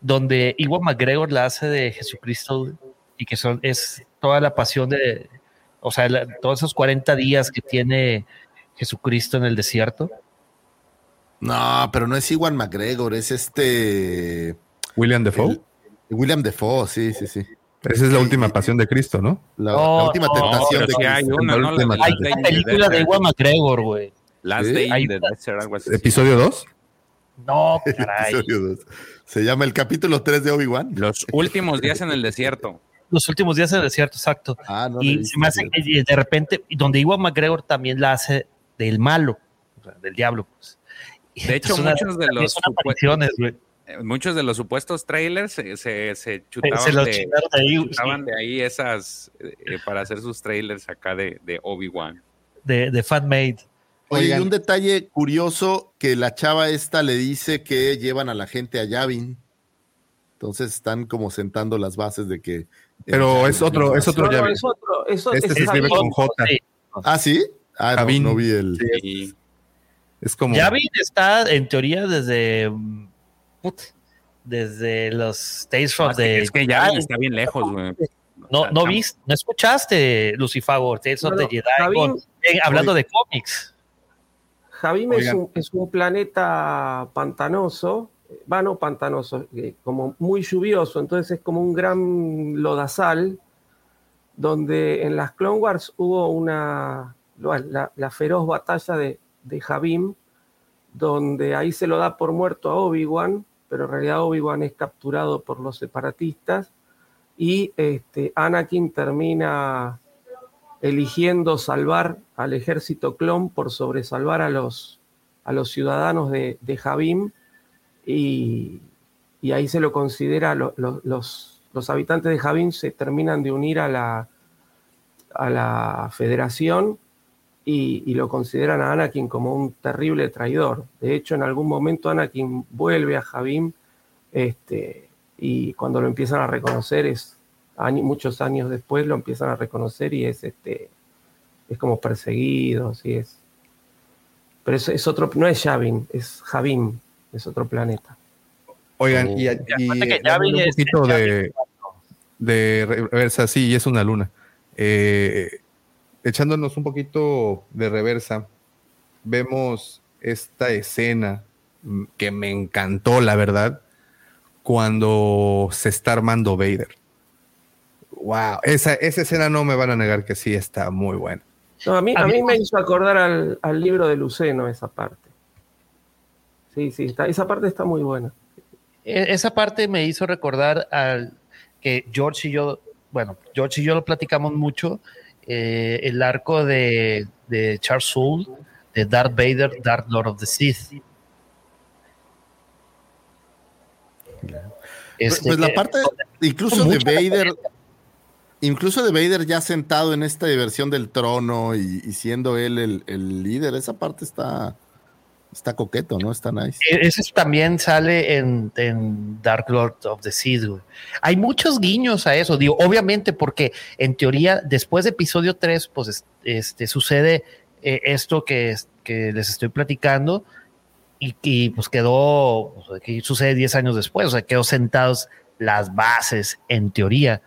donde Iwan McGregor la hace de Jesucristo y que son, es toda la pasión de, o sea, todos esos 40 días que tiene Jesucristo en el desierto. No, pero no es Iwan McGregor, es este... William Defoe. William Defoe, sí, sí, sí. Esa es la última pasión de Cristo, ¿no? La, última tentación de Cristo. Hay una, ¿no? hay una película de Ewan McGregor, güey. Last Day ¿Episodio 2? No, caray. Episodio 2. Se llama el capítulo 3 de Obi-Wan. Los últimos días en el desierto. Los últimos días en el desierto, exacto. Ah, no y se me hace que de repente, donde Ewan McGregor también la hace del malo, o sea, del diablo, pues. De hecho, muchos de los supuestos, muchos de los supuestos trailers se, se, chutaban, de, ahí, esas eh, para hacer sus trailers acá de, de Obi-Wan. De, de fanmade. Oye, un detalle curioso que la chava esta le dice que llevan a la gente a Yavin. Entonces están como sentando las bases de que. Pero es otro, es otro Yavin. este se escribe con J. Ah, sí. Ah, no, vi el. Es como. Yavin está en teoría desde. desde los Tales from the. Es que Yavin está bien lejos, güey. No, no viste, no escuchaste Lucifago, Tales of the Jedi, eh, hablando de cómics. Javim es un, es un, planeta pantanoso, va no pantanoso, eh, como muy lluvioso, entonces es como un gran lodazal, donde en las Clone Wars hubo una, la, feroz batalla de, de Javim, donde ahí se lo da por muerto a Obi-Wan, pero en realidad Obi-Wan es capturado por los separatistas y este, Anakin termina eligiendo salvar al ejército clon por sobresalvar a los, a los ciudadanos de, de Javim y, ahí se lo considera, los, los, habitantes de Javim se terminan de unir a la, a la federación y, lo consideran a Anakin como un terrible traidor. De hecho, en algún momento Anakin vuelve a Javim este, y cuando lo empiezan a reconocer es muchos años después lo empiezan a reconocer y es este es como perseguido, sí es. Pero es, es otro, no es Yavin, es Javim, es otro planeta. Oigan, y, un poquito de, de reversa, sí, y es una luna. Eh, echándonos un poquito de reversa, vemos esta escena que me encantó, la verdad, cuando se está armando Vader. Wow, esa, esa escena no me van a negar que sí está muy buena. a mí, a mí me hizo acordar al, libro de Luceno esa parte. Sí, sí, está, esa parte está muy buena. E, esa parte me hizo recordar al que George y yo, bueno, George y yo lo platicamos mucho, eh, el arco de, de Charles Soule, de Darth Vader, Darth Lord of the Sith. pues, pues la parte, incluso de Vader, incluso de Vader ya sentado en esta diversión del trono y, siendo él el, líder, esa parte está, está coqueto, ¿no? Está nice. E, ese también sale en, Dark Lord of the Seed, Hay muchos guiños a eso, digo, obviamente porque en teoría después de episodio 3, pues este, sucede eh, esto que, que les estoy platicando y, pues quedó, que sucede 10 años después, o sea, quedó sentados las bases en teoría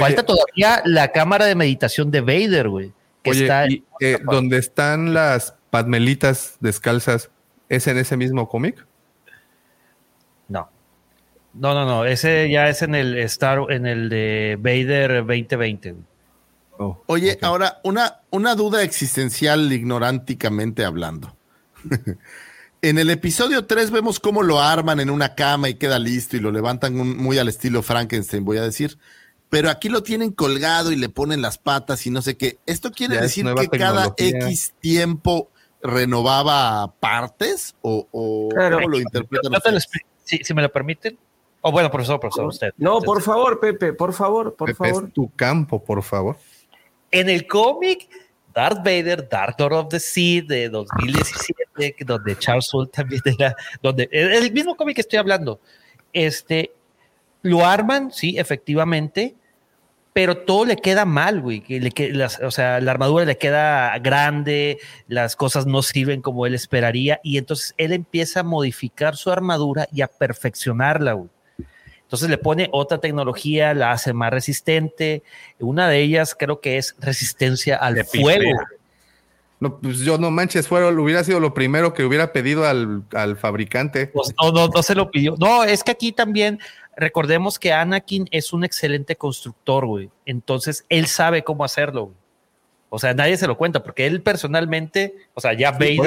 Falta todavía la cámara de meditación de Vader, güey. está eh, donde están las padmelitas descalzas, ¿es en ese mismo cómic? No. No, no, no. Ese ya es en el Star, en el de Vader 2020. Oye, ahora una, una duda existencial ignoránticamente hablando. en el episodio 3 vemos cómo lo arman en una cama y queda listo y lo levantan muy al estilo Frankenstein, voy a decir pero aquí lo tienen colgado y le ponen las patas y no sé qué. ¿Esto quiere decir que cada X tiempo renovaba partes o, cómo lo interpretan? si, me lo permiten. O bueno, profesor, profesor, usted. No, por favor, Pepe, por favor, por favor. tu campo, por favor. En el cómic, Darth Vader, Dark Lord of the Sea de 2017, donde Charles Soule también era, donde el mismo cómic que estoy hablando, este, lo arman, sí, efectivamente, pero todo le queda mal, güey. Le o sea, la armadura le queda grande, las cosas no sirven como él esperaría, y entonces él empieza a modificar su armadura y a perfeccionarla, güey. Entonces le pone otra tecnología, la hace más resistente. Una de ellas creo que es resistencia al fuego. No, pues yo no manches, fuera, hubiera sido lo primero que hubiera pedido al, al fabricante. Pues no, no, no se lo pidió. No, es que aquí también recordemos que Anakin es un excelente constructor, güey. Entonces, él sabe cómo hacerlo. O sea, nadie se lo cuenta, porque él personalmente, o sea, ya ve.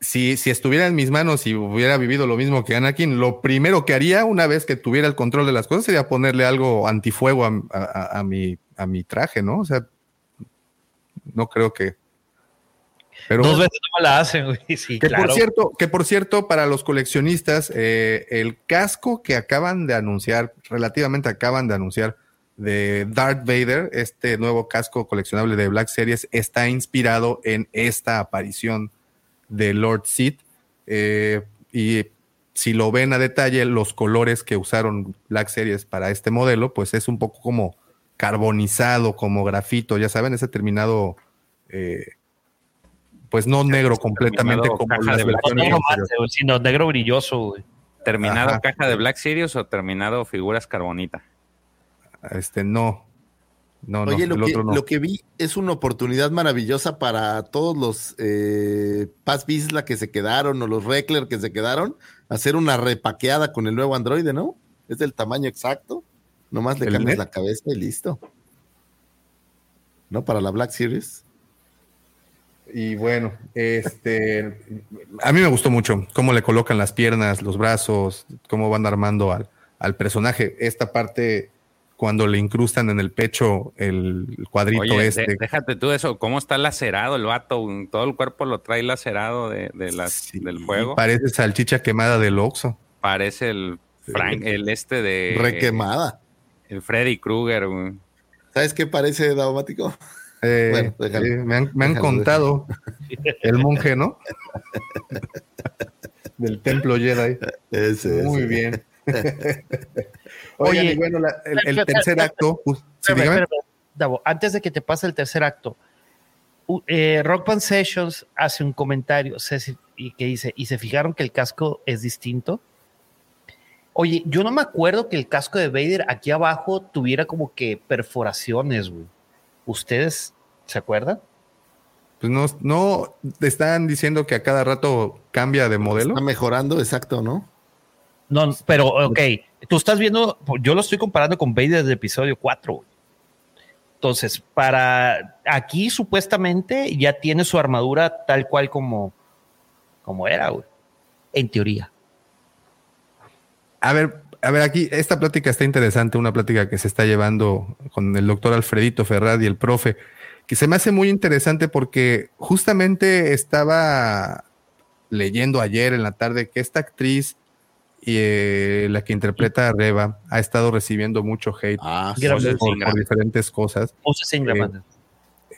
si, si estuviera en mis manos y hubiera vivido lo mismo que Anakin, lo primero que haría una vez que tuviera el control de las cosas sería ponerle algo antifuego a, mi, a mi traje, ¿no? O sea, no creo que. Pero, Dos veces no la hacen, güey. Sí, que claro. por cierto, que por cierto, para los coleccionistas, eh, el casco que acaban de anunciar, relativamente acaban de anunciar, de Darth Vader, este nuevo casco coleccionable de Black Series, está inspirado en esta aparición de Lord Sith. Eh, y si lo ven a detalle, los colores que usaron Black Series para este modelo, pues es un poco como carbonizado, como grafito, ya saben, ese terminado, eh, pues no negro completamente como caja las de Black sino negro brilloso, güey. ¿Terminado Ajá. caja de Black Series o terminado figuras carbonita? Este, no. No, no, Oye, el lo, que, no. lo que vi es una oportunidad maravillosa para todos los eh, Paz que se quedaron o los Reckler que se quedaron, hacer una repaqueada con el nuevo Android, ¿no? Es del tamaño exacto. Nomás le ¿El cambias net? la cabeza y listo. ¿No? Para la Black Series. Y bueno, este, a mí me gustó mucho cómo le colocan las piernas, los brazos, cómo van armando al, al personaje. Esta parte, cuando le incrustan en el pecho el cuadrito Oye, de- este. déjate tú eso, ¿cómo está lacerado el vato? Todo el cuerpo lo trae lacerado de, de las, Sí, del juego. Parece salchicha quemada del Oxxo. Parece el Frank, el este de Requemada. el Freddy Krueger. güey. ¿Sabes qué parece, Daumático? Eh, Bueno, déjalo. sí, me han, me han Déjalo, contado el monje, ¿no? Del templo Jedi. Ese, Muy ese. bien. Oigan, Oye, y bueno, la- el, tercer acto. pues, sí, Davo, antes de que te pase el tercer acto, u- eh, Rock Band Sessions hace un comentario y que dice, ¿y se fijaron que el casco es distinto? Oye, yo no me acuerdo que el casco de Vader aquí abajo tuviera como que perforaciones, güey. ¿Ustedes se acuerdan? Pues no, no están diciendo que a cada rato cambia de modelo. Está mejorando, exacto, ¿no? No, pero ok, tú estás viendo, yo lo estoy comparando con Vader del episodio 4. güey. Entonces, para aquí supuestamente ya tiene su armadura tal cual como, como era, güey. En teoría. A ver, a ver, aquí esta plática está interesante, una plática que se está llevando con el doctor Alfredito Ferrad y el profe, que se me hace muy interesante porque justamente estaba leyendo ayer en la tarde que esta actriz y eh, la que interpreta a Reba ha estado recibiendo mucho hate Ah, por, por diferentes cosas.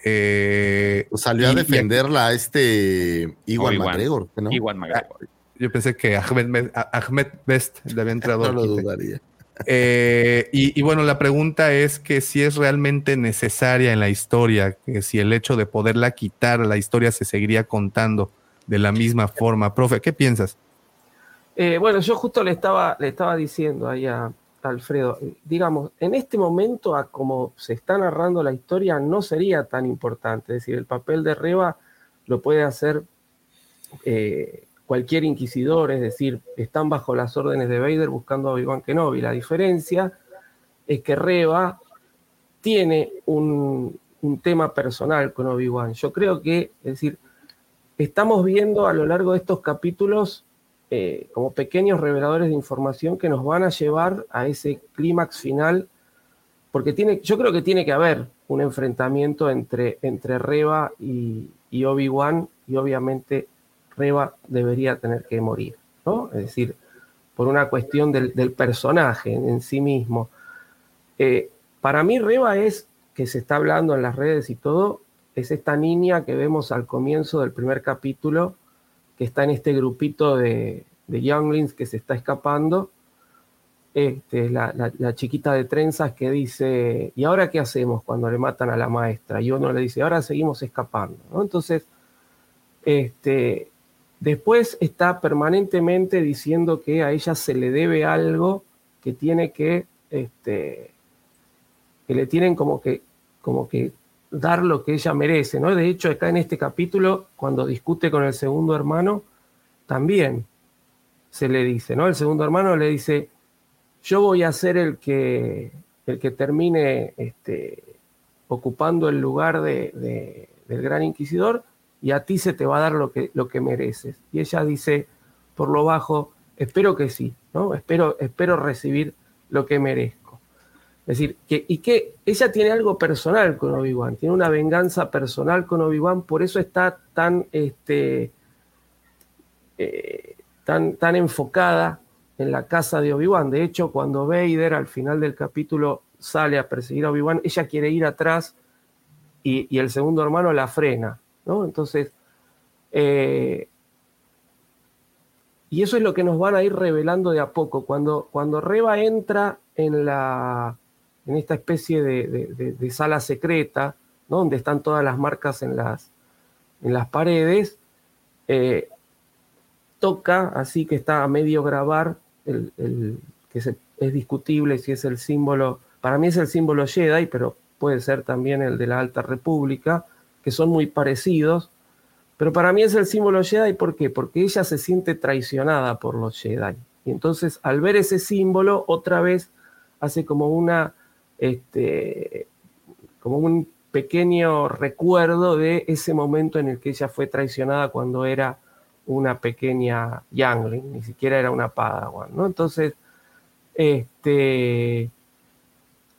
Eh, Pues salió Y- a defenderla a este Iwan. McGregor, ¿no? Igual McGregor. Yo pensé que Ahmed, Me- Ahmed Best le había entrado. No lo dudaría. Eh, y, y bueno, la pregunta es que si es realmente necesaria en la historia, que si el hecho de poderla quitar, la historia se seguiría contando de la misma forma. Profe, ¿qué piensas? Eh, bueno, yo justo le estaba, le estaba diciendo ahí a, Alfredo, eh, digamos, en este momento, a como se está narrando la historia, no sería tan importante. Es decir, el papel de Reba lo puede hacer eh, cualquier inquisidor, es decir, están bajo las órdenes de Vader buscando a Obi-Wan Kenobi. La diferencia es que Reba tiene un, tema personal con Obi-Wan. Yo creo que, es decir, estamos viendo a lo largo de estos capítulos eh, como pequeños reveladores de información que nos van a llevar a ese clímax final, porque tiene, yo creo que tiene que haber un enfrentamiento entre, entre Reba y Obi-Wan, y obviamente Reba debería tener que morir, ¿no? Es decir, por una cuestión del, del personaje en, sí mismo. Eh, para mí Reba es, que se está hablando en las redes y todo, es esta niña que vemos al comienzo del primer capítulo, que está en este grupito de, de younglings que se está escapando. Este, la, la- la chiquita de trenzas que dice, ¿y ahora qué hacemos cuando le matan a la maestra? Y uno le dice, ahora seguimos escapando. Entonces, este, después está permanentemente diciendo que a ella se le debe algo que tiene que, este, que le tienen como que, como que dar lo que ella merece, ¿no? De hecho, acá en este capítulo, cuando discute con el segundo hermano, también se le dice, ¿no? El segundo hermano le dice, yo voy a ser el que, el que termine este, ocupando el lugar de- de- del gran inquisidor y a ti se te va a dar lo que, lo que mereces. Y ella dice, por lo bajo, espero que sí, ¿no? Espero, espero recibir lo que merezco. Es decir, que, y que ella tiene algo personal con Obi-Wan, tiene una venganza personal con Obi-Wan, por eso está tan, este, eh, tan, tan enfocada en la casa de Obi-Wan. De hecho, cuando Vader al final del capítulo sale a perseguir a Obi-Wan, ella quiere ir atrás y, el segundo hermano la frena, Entonces, eh, y eso es lo que nos van a ir revelando de a poco. Cuando, cuando Reba entra en, la, en esta especie de, sala secreta, donde están todas las marcas en las, en las paredes, eh, toca, así que está a medio grabar, el, que es discutible si es el símbolo, para mí es el símbolo Jedi, pero puede ser también el de la Alta República, que son muy parecidos, pero para mí es el símbolo Jedi, ¿por qué? Porque ella se siente traicionada por los Jedi. Y entonces al ver ese símbolo, otra vez hace como una, este, como un pequeño recuerdo de ese momento en el que ella fue traicionada cuando era una pequeña youngling, ni siquiera era una padawan, ¿no? Entonces, este,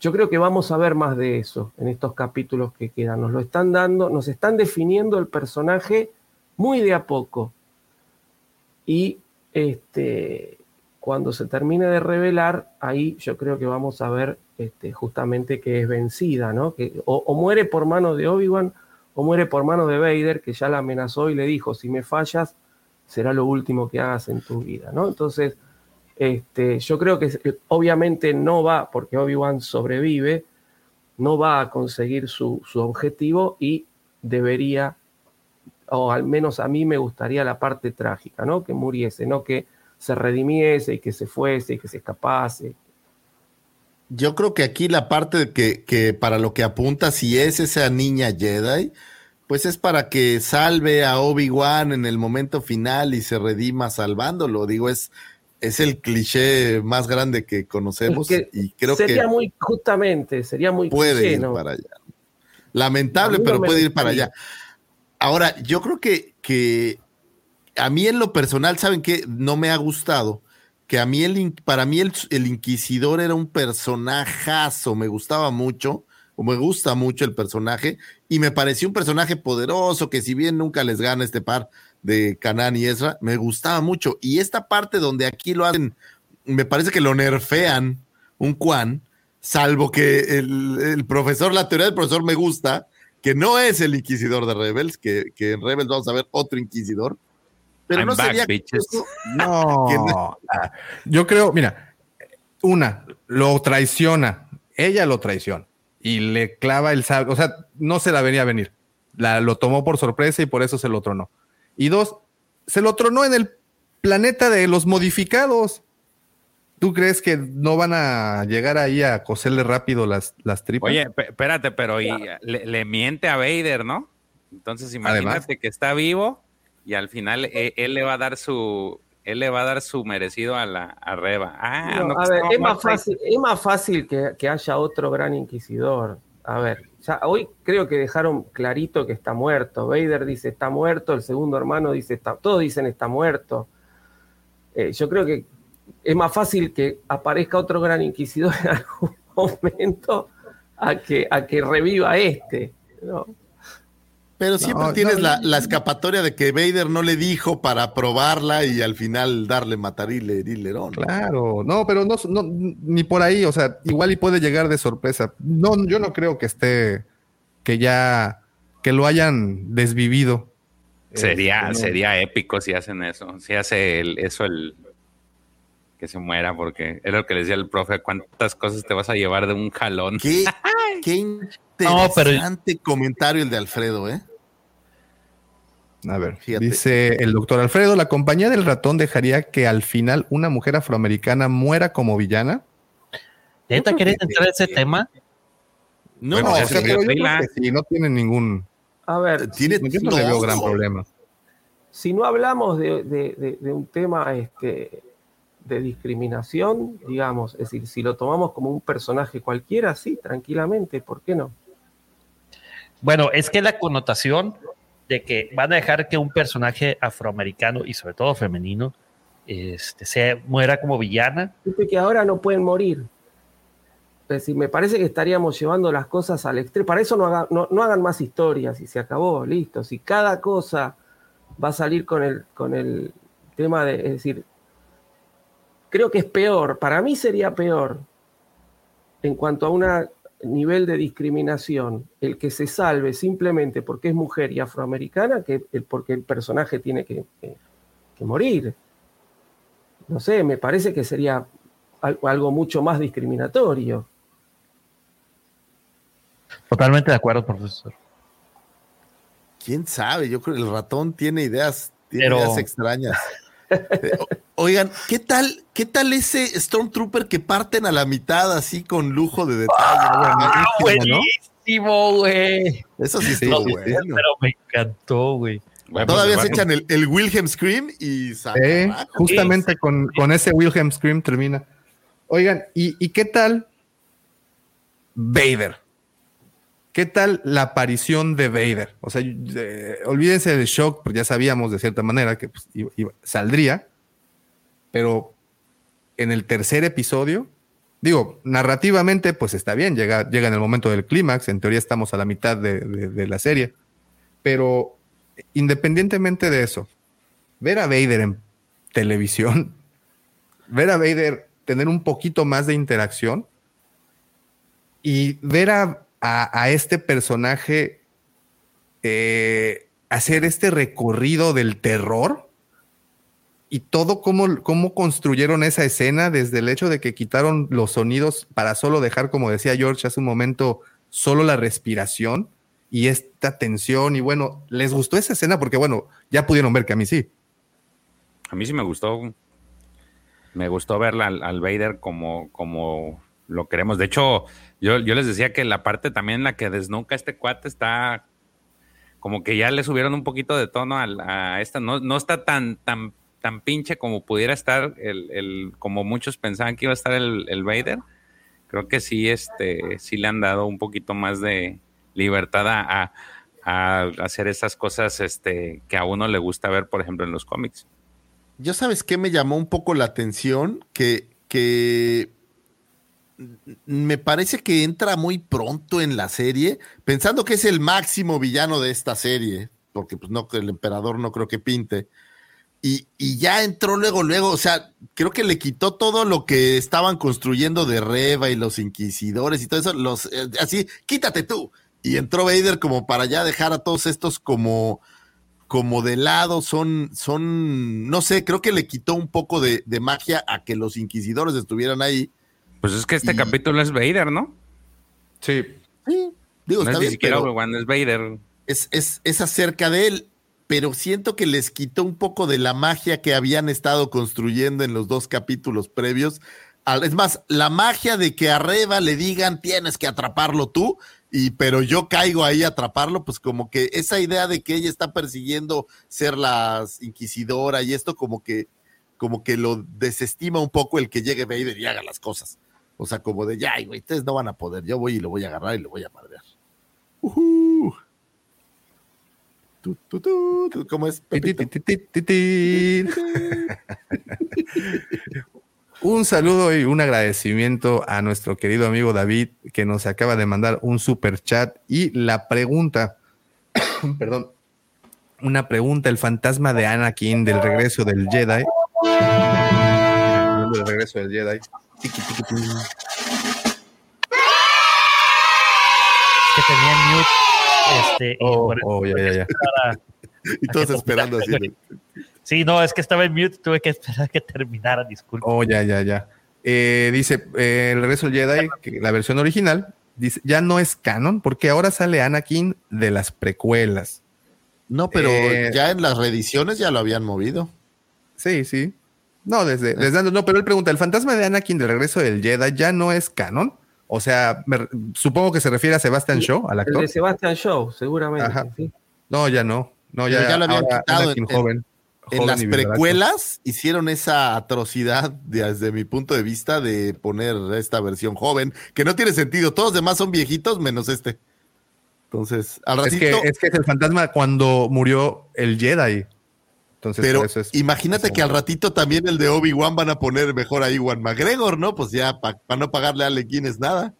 yo creo que vamos a ver más de eso en estos capítulos que quedan. Nos lo están dando, nos están definiendo el personaje muy de a poco. Y este, cuando se termine de revelar, ahí yo creo que vamos a ver este, justamente que es vencida, ¿no? Que o, muere por mano de Obi-Wan o muere por mano de Vader, que ya la amenazó y le dijo, si me fallas, será lo último que hagas en tu vida, ¿no? Entonces, este, yo creo que obviamente no va, porque Obi-Wan sobrevive, no va a conseguir su, objetivo y debería, o al menos a mí me gustaría la parte trágica, ¿no? Que muriese, no que se redimiese y que se fuese y que se escapase. Yo creo que aquí la parte que, que para lo que apunta, si es esa niña Jedi, pues es para que salve a Obi-Wan en el momento final y se redima salvándolo. Digo, es, es el cliché más grande que conocemos y creo que sería muy justamente, sería muy puede ir para allá. Lamentable, pero puede ir para allá. Ahora, yo creo que, que a mí en lo personal, ¿saben qué? No me ha gustado. Que a mí, el, para mí el, el Inquisidor era un personajazo, me gustaba mucho me gusta mucho el personaje y me pareció un personaje poderoso que si bien nunca les gana este par de Canan y Ezra, me gustaba mucho. Y esta parte donde aquí lo hacen, me parece que lo nerfean un Quan, salvo que el, profesor, la teoría del profesor me gusta, que no es el inquisidor de Rebels, que, en Rebels vamos a ver otro inquisidor. Pero no sería... no, yo creo, mira, una, lo traiciona, ella lo traiciona y le clava el sable. O sea, no se la venía a venir. La, lo tomó por sorpresa y por eso se lo tronó. Y dos, se lo tronó en el planeta de los modificados. ¿Tú crees que no van a llegar ahí a coserle rápido las, las tripas? Oye, espérate, pero le, miente a Vader, ¿no? Entonces imagínate que está vivo y al final eh, él le va a dar su, él le va a dar su merecido a la a Reba. Ah, a ver, es más, fácil, es más fácil que, haya otro gran inquisidor. A ver, ya hoy creo que dejaron clarito que está muerto. Vader dice está muerto, el segundo hermano dice está, todos dicen está muerto. Eh, yo creo que es más fácil que aparezca otro gran inquisidor en algún momento a que, a que reviva este. ¿no? Pero siempre tienes la, escapatoria de que Vader no le dijo para probarla y al final darle matarile y Claro, no, pero no, ni por ahí, o sea, igual y puede llegar de sorpresa. No, yo no creo que esté, que ya, que lo hayan desvivido. Sería, este, sería épico si hacen eso, si hace eso el que se muera, porque era lo que le decía el profe, cuántas cosas te vas a llevar de un jalón. Qué, qué interesante comentario el de Alfredo, ¿eh? A ver, dice el doctor Alfredo, ¿la compañía del ratón dejaría que al final una mujer afroamericana muera como villana? ¿Neta querés entrar a ese tema? No, no, no tiene ningún... A ver, tiene, yo no le veo gran problema. Si no hablamos de, un tema este, de discriminación, digamos, es decir, si lo tomamos como un personaje cualquiera, sí, tranquilamente, ¿por qué no? Bueno, es que la connotación de que van a dejar que un personaje afroamericano y sobre todo femenino este, se muera como villana. Dice que ahora no pueden morir. decir, me parece que estaríamos llevando las cosas al extremo. Para eso no, no, hagan más historias y se acabó, listo. Si cada cosa va a salir con el, con el tema de, es decir, creo que es peor, para mí sería peor en cuanto a un nivel de discriminación el que se salve simplemente porque es mujer y afroamericana que porque el personaje tiene que, que morir. No sé, me parece que sería algo mucho más discriminatorio. Totalmente de acuerdo, profesor. ¿Quién sabe? Yo creo que el ratón tiene ideas, tiene ideas extrañas. Eh, oigan, ¿qué tal, ¿qué tal ese Stormtrooper que parten a la mitad así con lujo de detalle? Ah, buenísimo, güey. Eso sí estuvo bueno. Pero me encantó, güey. Todavía se echan el, Wilhelm Scream y justamente con, con, ese Wilhelm Scream termina. Oigan, ¿y, qué tal Vader? ¿Qué tal la aparición de Vader? O sea, olvídense del shock, porque ya sabíamos de cierta manera que pues, saldría, pero en el tercer episodio, digo, narrativamente, pues está bien, llega, llega en el momento del clímax, en teoría estamos a la mitad de la serie, pero independientemente de eso, ver a Vader en televisión, ver a Vader tener un poquito más de interacción y ver a, este personaje eh, hacer este recorrido del terror y todo cómo, cómo, construyeron esa escena desde el hecho de que quitaron los sonidos para solo dejar, como decía George hace un momento, solo la respiración y esta tensión. Y bueno, ¿les gustó esa escena? Porque bueno, ya pudieron ver que a mí sí. A mí sí me gustó me gustó verla al, Vader como, como lo queremos. De hecho, yo, yo, les decía que la parte también en la que desnuca este cuate está como que ya le subieron un poquito de tono a, esta. No, no está tan, tan, tan pinche como pudiera estar el, el como muchos pensaban que iba a estar el, el, Vader. Creo que sí, este, sí le han dado un poquito más de libertad a, a hacer esas cosas este, que a uno le gusta ver, por ejemplo, en los cómics yo sabes qué me llamó un poco la atención, que, que me parece que entra muy pronto en la serie, pensando que es el máximo villano de esta serie, porque pues no, el emperador no creo que pinte. Y, y, ya entró luego, luego, o sea, creo que le quitó todo lo que estaban construyendo de Reva y los inquisidores y todo eso, los, eh, así, quítate tú. Y entró Vader como para ya dejar a todos estos como como de lado, son, son, no sé, creo que le quitó un poco de, magia a que los inquisidores estuvieran ahí. Pues es que este capítulo es Vader, ¿no? Sí. Sí, digo, no es ni siquiera es Vader. Es, es, es acerca de él, pero siento que les quitó un poco de la magia que habían estado construyendo en los dos capítulos previos. Es más, la magia de que a Reba le digan tienes que atraparlo tú, y pero yo caigo ahí a atraparlo, pues como que esa idea de que ella está persiguiendo ser la inquisidora y esto como que como que lo desestima un poco el que llegue Vader y haga las cosas. O sea, como de ya, güey, ustedes no van a poder, yo voy y lo voy a agarrar y lo voy a madrear. Uh ¿Cómo es? Un saludo y un agradecimiento a nuestro querido amigo David que nos acaba de mandar un super chat y la pregunta, perdón, una pregunta, el fantasma de Anakin del regreso del Jedi. Del regreso del Jedi. Que tenía mute este, oh, oh, ya, ya, ya. y todos esperando así. Sí, no, es que estaba en mute, tuve que esperar que terminara, disculpa. Oh, ya, ya, ya. Eh, dice, eh, el regreso del Jedi, la versión original, dice, ya no es canon, porque ahora sale Anakin de las precuelas. No, pero eh, ya en las reediciones ya lo habían movido. Sí, sí. No, desde, desde no, pero él pregunta, ¿el fantasma de Anakin del regreso del Jedi ya no es canon? O sea, supongo que se refiere a Sebastian Shaw, al actor. de Sebastian Shaw, seguramente. No, ya no. No, ya, ya lo habían quitado. joven en las precuelas hicieron esa atrocidad desde mi punto de vista de poner esta versión joven, que no tiene sentido. Todos los demás son viejitos menos este. Entonces, al ratito. Es que es, que es el fantasma cuando murió el Jedi. Entonces, pero imagínate que al ratito también el de Obi-Wan van a poner mejor a Iwan McGregor, ¿no? Pues ya para no pagarle a Ale es nada.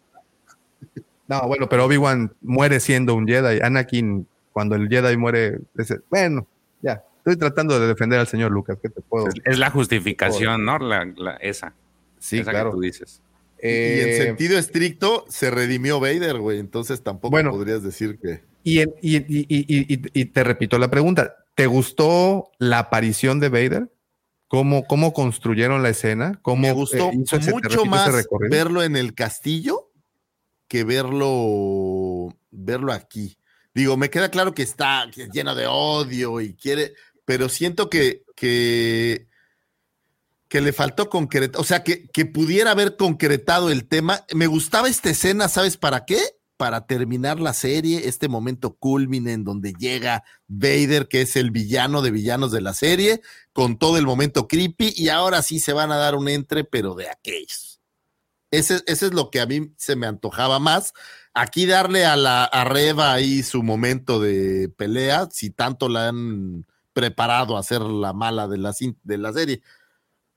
No, bueno, pero Obi-Wan muere siendo un Jedi. Anakin, cuando el Jedi muere, dice, bueno, ya, estoy tratando de defender al señor Lucas. ¿Qué te puedo? Es, la justificación, ¿no? La, esa. Sí, claro. Que tú dices. y en eh, sentido estricto, se redimió Vader, güey. Entonces tampoco podrías decir que. Y, y, y, te repito la pregunta: ¿te gustó la aparición de Vader? ¿Cómo, cómo construyeron la escena? ¿Cómo Me gustó eh, mucho más verlo en el castillo que verlo, verlo aquí. Digo, me queda claro que está lleno de odio y quiere, pero siento que, que, que le faltó concretar, o sea, que, que pudiera haber concretado el tema. Me gustaba esta escena, ¿sabes para qué? Para terminar la serie, este momento culmine en donde llega Vader, que es el villano de villanos de la serie, con todo el momento creepy, y ahora sí se van a dar un entre, pero de aquellos. Ese, es lo que a mí se me antojaba más. Aquí darle a la a Reva ahí su momento de pelea, si tanto la han preparado a hacer la mala de la, de la serie.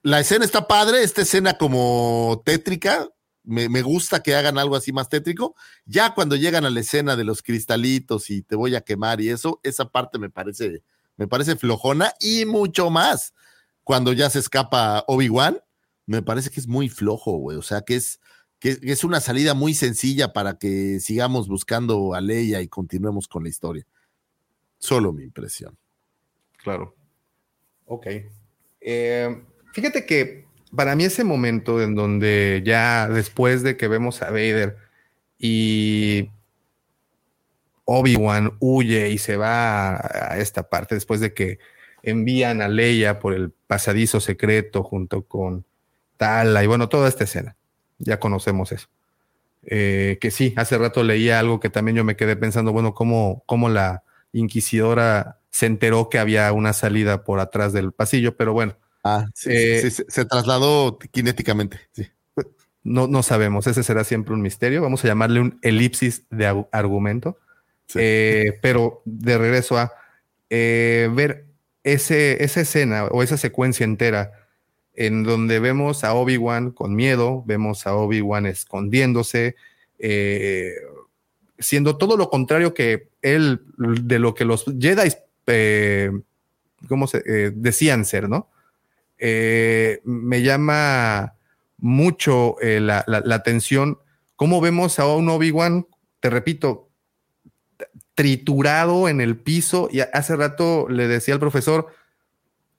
La escena está padre, esta escena como tétrica, me, me, gusta que hagan algo así más tétrico. Ya cuando llegan a la escena de los cristalitos y te voy a quemar y eso, esa parte me parece, me parece flojona y mucho más. Cuando ya se escapa Obi-Wan, me parece que es muy flojo, güey. O sea, que es, que, es una salida muy sencilla para que sigamos buscando a Leia y continuemos con la historia. Solo mi impresión. Claro. Ok. Eh, fíjate que para mí ese momento en donde ya después de que vemos a Vader y Obi-Wan huye y se va a esta parte después de que envían a Leia por el pasadizo secreto junto con Tala y bueno, toda esta escena. Ya conocemos eso. Eh, que sí, hace rato leía algo que también yo me quedé pensando, bueno, cómo, cómo la inquisidora se enteró que había una salida por atrás del pasillo, pero bueno. Ah, sí, eh, se trasladó cinéticamente, sí. No, no sabemos, ese será siempre un misterio. Vamos a llamarle un elipsis de argumento. Eh, pero de regreso a ver ese, esa escena o esa secuencia entera en donde vemos a Obi-Wan con miedo, vemos a Obi-Wan escondiéndose, eh, siendo todo lo contrario que él, de lo que los Jedi, eh, ¿cómo se eh, decían ser, no? Me llama mucho la, la, atención cómo vemos a un Obi-Wan, te repito, triturado en el piso, y hace rato le decía al profesor,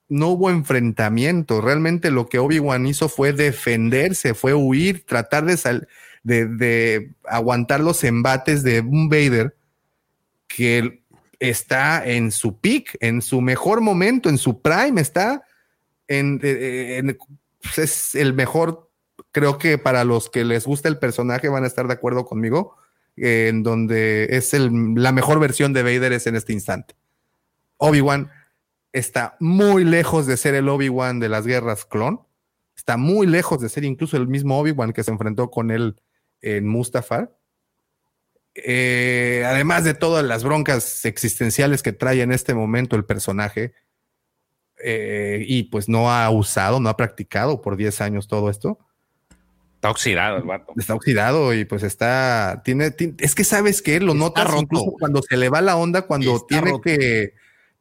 no hubo enfrentamiento. Realmente lo que Obi-Wan hizo fue defenderse, fue huir, tratar de, de, aguantar los embates de un Vader que está en su peak, en su mejor momento, en su prime, está en, pues es el mejor, creo que para los que les gusta el personaje van a estar de acuerdo conmigo, en donde es la mejor versión de Vader es en este instante. Obi-Wan está muy lejos de ser el Obi-Wan de las guerras clon. Está muy lejos de ser incluso el mismo Obi-Wan que se enfrentó con él en Mustafar. Eh, además de todas las broncas existenciales que trae en este momento el personaje, eh, y pues no ha usado, no ha practicado por 10 años todo esto. Está oxidado el vato. Está oxidado y pues está, tiene, es que sabes que lo nota roto cuando se le va la onda, cuando tiene que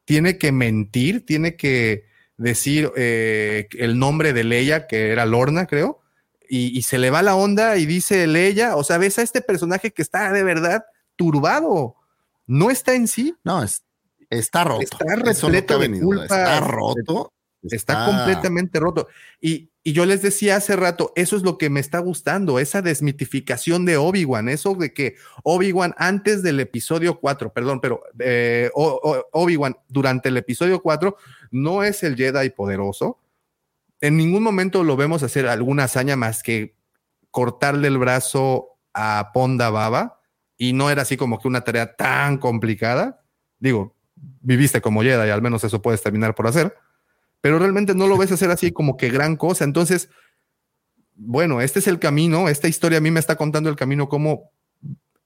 tiene que mentir, tiene que decir eh, el nombre de Leia, que era Lorna, creo, y, se le va la onda y dice Leia, o sea, ves a este personaje que está de verdad turbado, no está en sí. No, está roto. Está repleto de culpa. Está roto. Está, completamente roto. Y, yo les decía hace rato, eso es lo que me está gustando, esa desmitificación de Obi-Wan, eso de que Obi-Wan antes del episodio 4, perdón, pero eh, Obi-Wan durante el episodio 4 no es el Jedi poderoso. En ningún momento lo vemos hacer alguna hazaña más que cortarle el brazo a Ponda Baba y no era así como que una tarea tan complicada. Digo, viviste como Jedi, al menos eso puedes terminar por hacer pero realmente no lo ves hacer así como que gran cosa. Entonces, bueno, este es el camino, esta historia a mí me está contando el camino como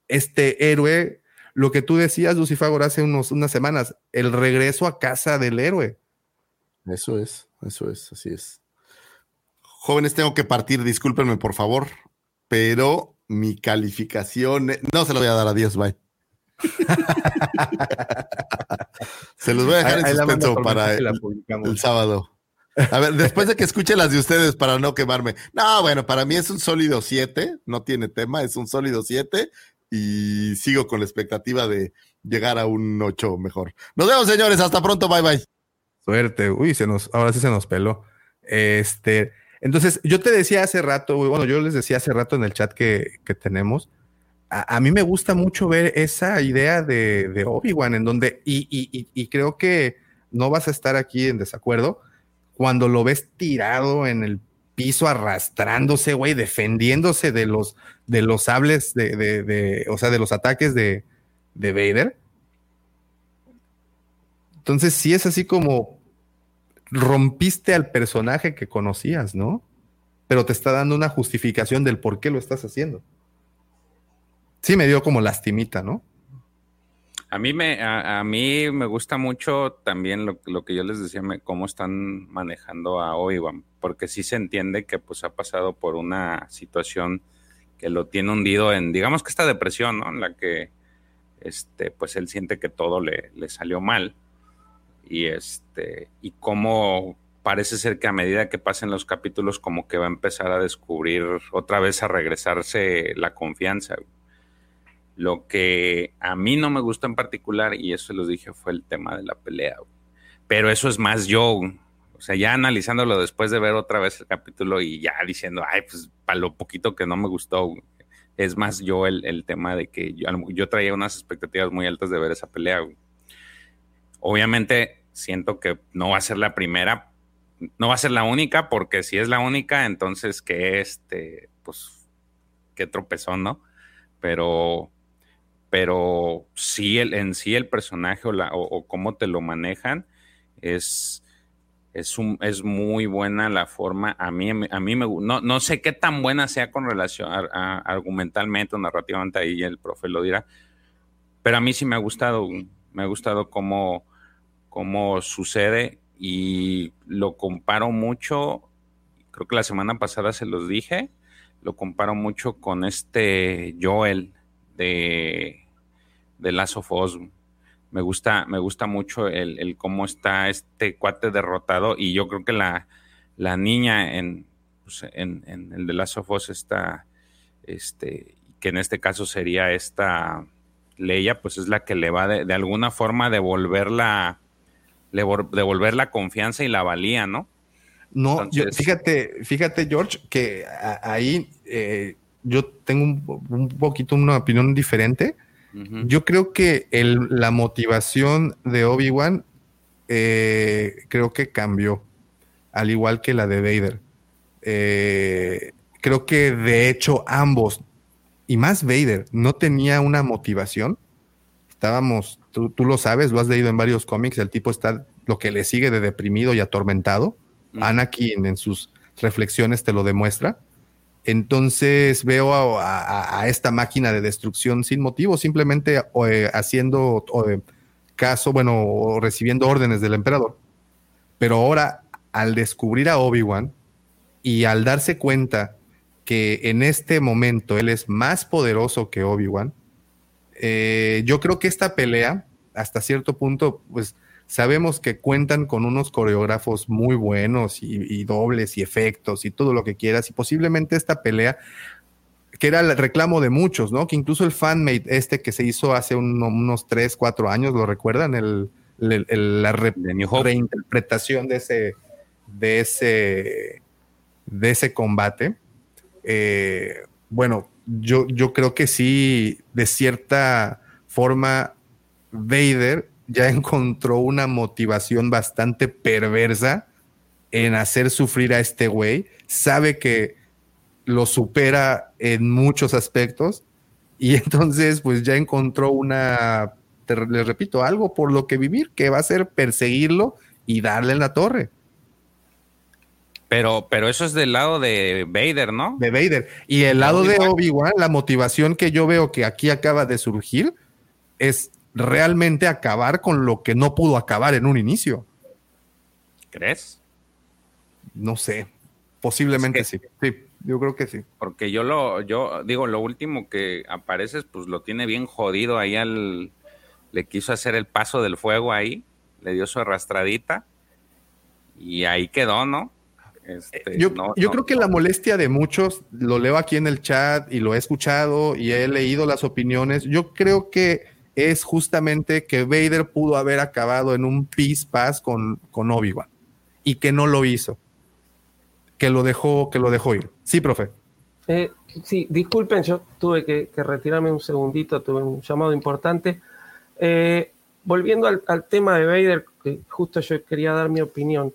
este héroe, lo que tú decías, Lucifagor, hace unos, unas semanas, el regreso a casa del héroe. Eso es, eso es, así es. Jóvenes, tengo que partir, discúlpenme por favor, pero mi calificación, no se lo voy a dar a Dios, bye. Se los voy a dejar en suspenso para el, sábado. A ver, después de que escuche las de ustedes para no quemarme. No, bueno, para mí es un sólido 7, no tiene tema, es un sólido 7 y sigo con la expectativa de llegar a un 8 mejor. Nos vemos, señores, hasta pronto, bye bye. Suerte, uy, se nos, ahora sí se nos peló. Este, entonces, yo te decía hace rato, bueno, yo les decía hace rato en el chat que, que tenemos, a, mí me gusta mucho ver esa idea de, Obi-Wan, en donde, y, creo que no vas a estar aquí en desacuerdo, cuando lo ves tirado en el piso, arrastrándose, güey, defendiéndose de los, de los sables, de, de, de, o sea, de los ataques de, de Vader. Entonces, sí es así como, rompiste al personaje que conocías, ¿no? Pero te está dando una justificación del por qué lo estás haciendo. Sí, me dio como lastimita, ¿no? A mí me, a, mí me gusta mucho también lo, que yo les decía, cómo están manejando a Obi-Wan, porque sí se entiende que pues ha pasado por una situación que lo tiene hundido en, digamos que esta depresión, ¿no? En la que, este, pues él siente que todo le, le salió mal y este y cómo parece ser que a medida que pasen los capítulos como que va a empezar a descubrir otra vez a regresarse la confianza. Lo que a mí no me gustó en particular y eso los dije fue el tema de la pelea. Pero eso es más yo, o sea, ya analizándolo después de ver otra vez el capítulo y ya diciendo, ay, pues para lo poquito que no me gustó, es más yo el, tema de que yo, yo, traía unas expectativas muy altas de ver esa pelea. Obviamente siento que no va a ser la primera, no va a ser la única, porque si es la única, entonces que este, pues, qué tropezón, ¿no? Pero, pero sí, el, en sí el personaje o, la, o, cómo te lo manejan es, es, un, es muy buena la forma. A mí, a mí me no, no sé qué tan buena sea con relación a, argumentalmente o narrativamente, ahí el profe lo dirá, pero a mí sí me ha gustado, me ha gustado cómo cómo sucede y lo comparo mucho, creo que la semana pasada se los dije, lo comparo mucho con este Joel de, de Last of Us. Me gusta, me gusta mucho el, cómo está este cuate derrotado y yo creo que la, la niña en, pues, en, el de Last of Us está, este, que en este caso sería esta Leia, pues es la que le va de, de alguna forma devolver la, devolver la confianza y la valía, ¿no? No, fíjate, fíjate, George, que ahí eh, yo tengo un, poquito una opinión diferente. Yo creo que la motivación de Obi-Wan eh, creo que cambió, al igual que la de Vader. Eh, creo que de hecho ambos, y más Vader, no tenía una motivación. Estábamos Tú, lo sabes, lo has leído en varios cómics, el tipo está lo que le sigue de deprimido y atormentado. Anakin en sus reflexiones te lo demuestra. Entonces veo a, esta máquina de destrucción sin motivo, simplemente eh, haciendo caso, bueno, o recibiendo órdenes del emperador. Pero ahora, al descubrir a Obi-Wan y al darse cuenta que en este momento él es más poderoso que Obi-Wan, eh, yo creo que esta pelea, hasta cierto punto, pues sabemos que cuentan con unos coreógrafos muy buenos y, dobles y efectos y todo lo que quieras. Y posiblemente esta pelea, que era el reclamo de muchos, ¿no? Que incluso el fanmate este que se hizo hace unos 3, 4 años, ¿lo recuerdan? El, la reinterpretación de ese, de ese, de ese combate. Eh, bueno, yo, yo creo que sí, de cierta forma, Vader ya encontró una motivación bastante perversa en hacer sufrir a este güey. Sabe que lo supera en muchos aspectos y entonces pues ya encontró una, les repito, algo por lo que vivir, que va a ser perseguirlo y darle en la torre. Pero, pero eso es del lado de Vader, ¿no? De Vader. Y el lado de Obi-Wan, la motivación que yo veo que aquí acaba de surgir es realmente acabar con lo que no pudo acabar en un inicio. ¿Crees? No sé. Posiblemente sí. sí. Yo creo que sí. Porque yo lo, yo digo, lo último que apareces, pues lo tiene bien jodido ahí al, le quiso hacer el paso del fuego ahí, le dio su arrastradita y ahí quedó, ¿no? Este, yo, creo que la molestia de muchos, lo leo aquí en el chat y lo he escuchado y he leído las opiniones, yo creo que es justamente que Vader pudo haber acabado en un peace pass con, con Obi-Wan y que no lo hizo, que lo dejó, que lo dejó ir. Sí, profe. Eh, sí, disculpen, yo tuve que, retirarme un segundito, tuve un llamado importante. Eh, volviendo al, al, tema de Vader, que justo yo quería dar mi opinión.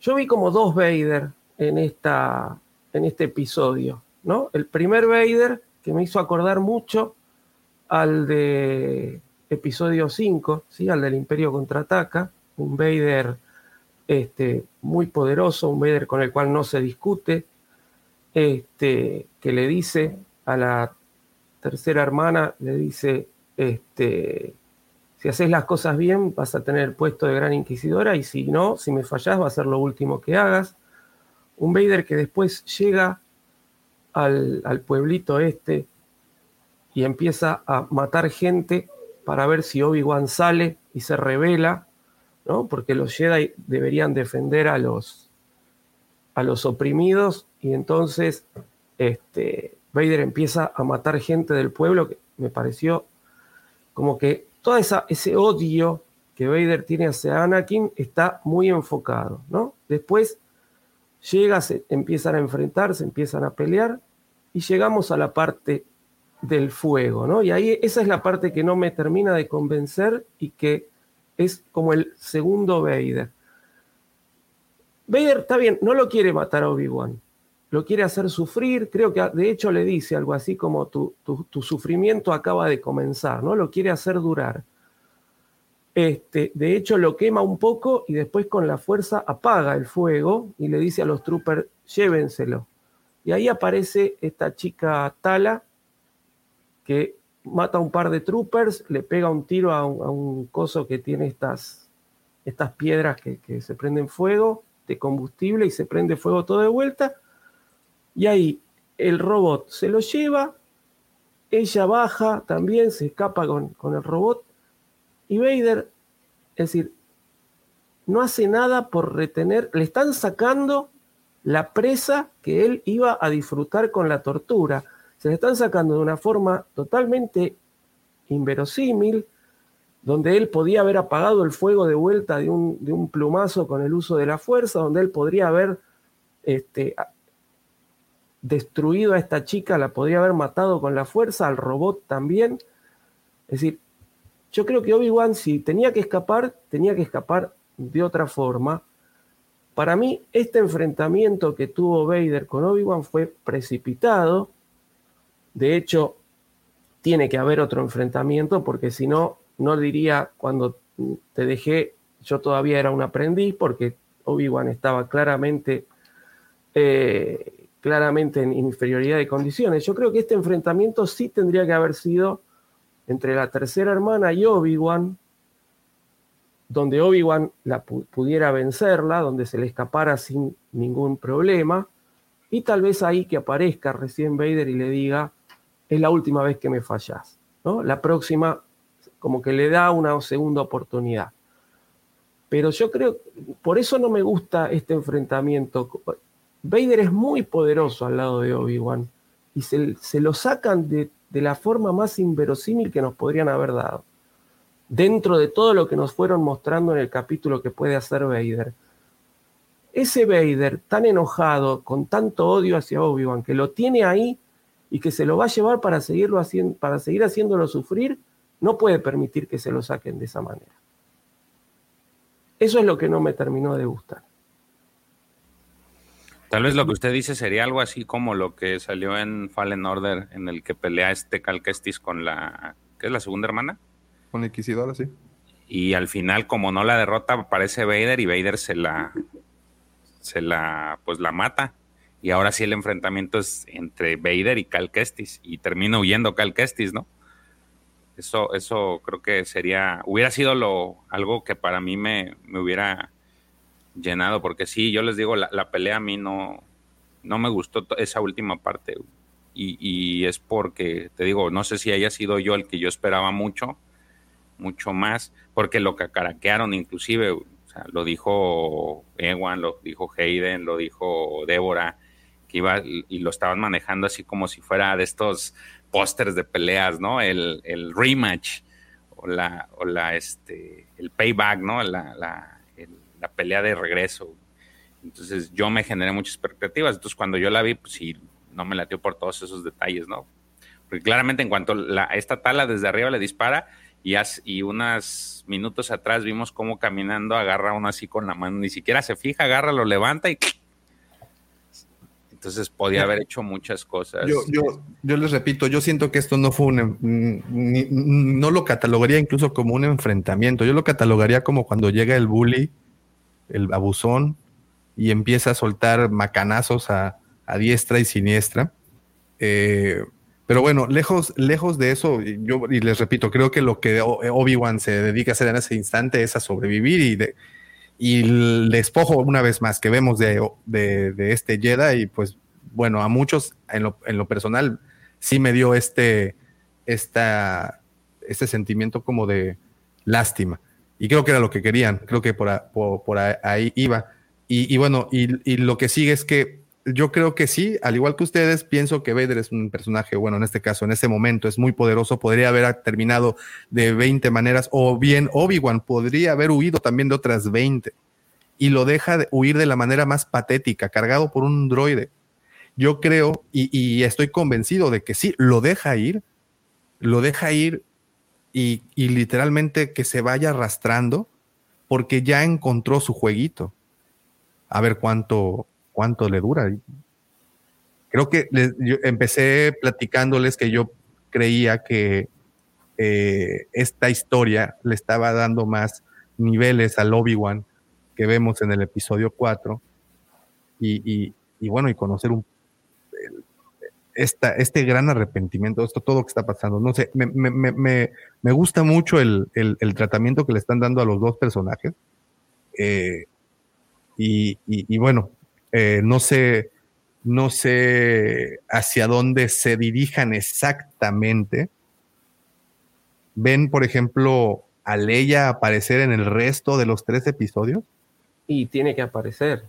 Yo vi como dos Vader en, esta, en este episodio, ¿no? El primer Vader, que me hizo acordar mucho al de episodio 5, ¿sí? al del Imperio Contraataca, un Vader este, muy poderoso, un Vader con el cual no se discute, este, que le dice a la tercera hermana, le dice, este, si haces las cosas bien, vas a tener puesto de gran inquisidora y si no, si me fallás, va a ser lo último que hagas. Un Vader que después llega al, pueblito este y empieza a matar gente para ver si Obi-Wan sale y se revela, ¿no? Porque los Jedi deberían defender a los, a los oprimidos y entonces este, Vader empieza a matar gente del pueblo que me pareció como que todo ese odio que Vader tiene hacia Anakin está muy enfocado, ¿no? Después llega, se empiezan a enfrentarse, empiezan a pelear y llegamos a la parte del fuego, ¿no? Y ahí esa es la parte que no me termina de convencer y que es como el segundo Vader. Vader está bien, no lo quiere matar a Obi-Wan, lo quiere hacer sufrir, creo que de hecho le dice algo así como tu, tu, sufrimiento acaba de comenzar, ¿no? Lo quiere hacer durar. Este, de hecho lo quema un poco y después con la fuerza apaga el fuego y le dice a los troopers, llévenselo. Y ahí aparece esta chica Tala que mata a un par de troopers, le pega un tiro a un, coso que tiene estas, estas piedras que, que se prenden fuego de combustible y se prende fuego todo de vuelta y ahí el robot se lo lleva, ella baja también, se escapa con, con el robot. Y Vader, es decir, no hace nada por retener, le están sacando la presa que él iba a disfrutar con la tortura. Se le están sacando de una forma totalmente inverosímil, donde él podía haber apagado el fuego de vuelta de un, plumazo con el uso de la fuerza, donde él podría haber este, destruido a esta chica, la podría haber matado con la fuerza, al robot también. Es decir, yo creo que Obi-Wan si tenía que escapar, tenía que escapar de otra forma. Para mí, este enfrentamiento que tuvo Vader con Obi-Wan fue precipitado. De hecho, tiene que haber otro enfrentamiento porque si no, no diría cuando te dejé, yo todavía era un aprendiz porque Obi-Wan estaba claramente eh, claramente en inferioridad de condiciones. Yo creo que este enfrentamiento sí tendría que haber sido entre la tercera hermana y Obi-Wan, donde Obi-Wan la pudiera vencerla, donde se le escapara sin ningún problema, y tal vez ahí que aparezca recién Vader y le diga, es la última vez que me fallas, ¿no? La próxima como que le da una segunda oportunidad. Pero yo creo, por eso no me gusta este enfrentamiento. Vader es muy poderoso al lado de Obi-Wan y se, lo sacan de, la forma más inverosímil que nos podrían haber dado. Dentro de todo lo que nos fueron mostrando en el capítulo que puede hacer Vader. Ese Vader tan enojado, con tanto odio hacia Obi-Wan, que lo tiene ahí y que se lo va a llevar para, seguirlo haciendo, para seguir haciéndolo sufrir, no puede permitir que se lo saquen de esa manera. Eso es lo que no me terminó de gustar. Tal vez lo que usted dice sería algo así como lo que salió en Fallen Order, en el que pelea este Cal con la. ¿Qué es la segunda hermana? Con la Inquisidora, sí. Y al final, como no la derrota, aparece Vader y Vader se la. Se la. Pues la mata. Y ahora sí el enfrentamiento es entre Vader y Cal Y termina huyendo Cal ¿no? Eso, eso creo que sería. Hubiera sido lo, algo que para mí me, me hubiera llenado, porque sí, yo les digo, la, pelea a mí no, no me gustó esa última parte. Y, y, es porque, te digo, no sé si haya sido yo el que yo esperaba mucho, mucho más, porque lo que caraquearon inclusive, lo dijo Ewan, lo dijo Hayden, lo dijo Débora, iba y lo estaban manejando así como si fuera de estos pósters de peleas, ¿no? El, rematch o la, o la, este, el payback, ¿no? La, la, la pelea de regreso. Entonces yo me generé muchas expectativas. Entonces cuando yo la vi, pues sí, no me latió por todos esos detalles, ¿no? Porque claramente en cuanto la, esta tala desde arriba le dispara y, y unos minutos atrás vimos cómo caminando agarra uno así con la mano, ni siquiera se fija, agarra, lo levanta y... Entonces podía haber hecho muchas cosas. Yo, yo, yo les repito, yo siento que esto no fue un... no lo catalogaría incluso como un enfrentamiento, yo lo catalogaría como cuando llega el bully, el abusón, y empieza a soltar macanazos a, diestra y siniestra. Eh, pero bueno, lejos, lejos de eso, yo y les repito, creo que lo que Obi-Wan se dedica a hacer en ese instante es a sobrevivir y, de, y el despojo una vez más que vemos de, de, este Jedi y pues bueno, a muchos en lo, en lo personal sí me dio este, esta, este sentimiento como de lástima. Y creo que era lo que querían, creo que por, por ahí iba. Y, bueno, y, lo que sigue es que yo creo que sí, al igual que ustedes, pienso que Vader es un personaje, bueno, en este caso, en este momento es muy poderoso, podría haber terminado de 20 maneras, o bien Obi-Wan podría haber huido también de otras 20, y lo deja de huir de la manera más patética, cargado por un droide. Yo creo, y, y estoy convencido de que sí, lo deja ir, lo deja ir y, y literalmente que se vaya arrastrando, porque ya encontró su jueguito a ver cuánto, cuánto le dura. Creo que yo empecé platicándoles que yo creía que eh, esta historia le estaba dando más niveles al Obi-Wan que vemos en el episodio 4 y, bueno, y conocer un, esta, este gran arrepentimiento, esto todo lo que está pasando. No sé, me, me, me, me gusta mucho el, el, tratamiento que le están dando a los dos personajes. Eh, y, bueno, eh, no sé, no sé hacia dónde se dirijan exactamente. ¿Ven, por ejemplo, a Leia aparecer en el resto de los tres episodios? Y tiene que aparecer.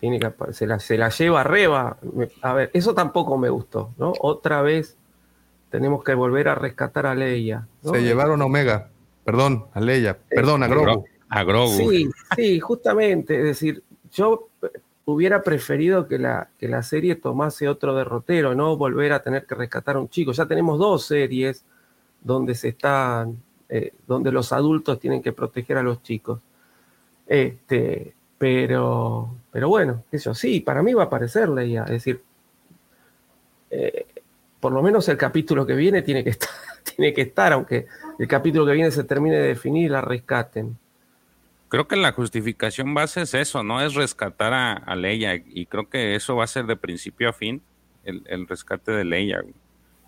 Tiene que aparecer. Se la, lleva Reba. A ver, eso tampoco me gustó, ¿no? Otra vez tenemos que volver a rescatar a Leia. Se llevaron a Omega. Perdón, a Leia. Perdón, a Grogu a Grogu. Sí, sí, justamente. Es decir, yo hubiera preferido que la, que la serie tomase otro derrotero, no volver a tener que rescatar a un chico. Ya tenemos dos series donde se están, eh, donde los adultos tienen que proteger a los chicos. Este, pero, pero bueno, eso sí, para mí va a aparecer Leia. Es decir, eh, por lo menos el capítulo que viene tiene que estar, tiene que estar, aunque el capítulo que viene se termine de definir y la rescaten creo que la justificación base es eso, ¿no? Es rescatar a, Leia y creo que eso va a ser de principio a fin el, rescate de Leia.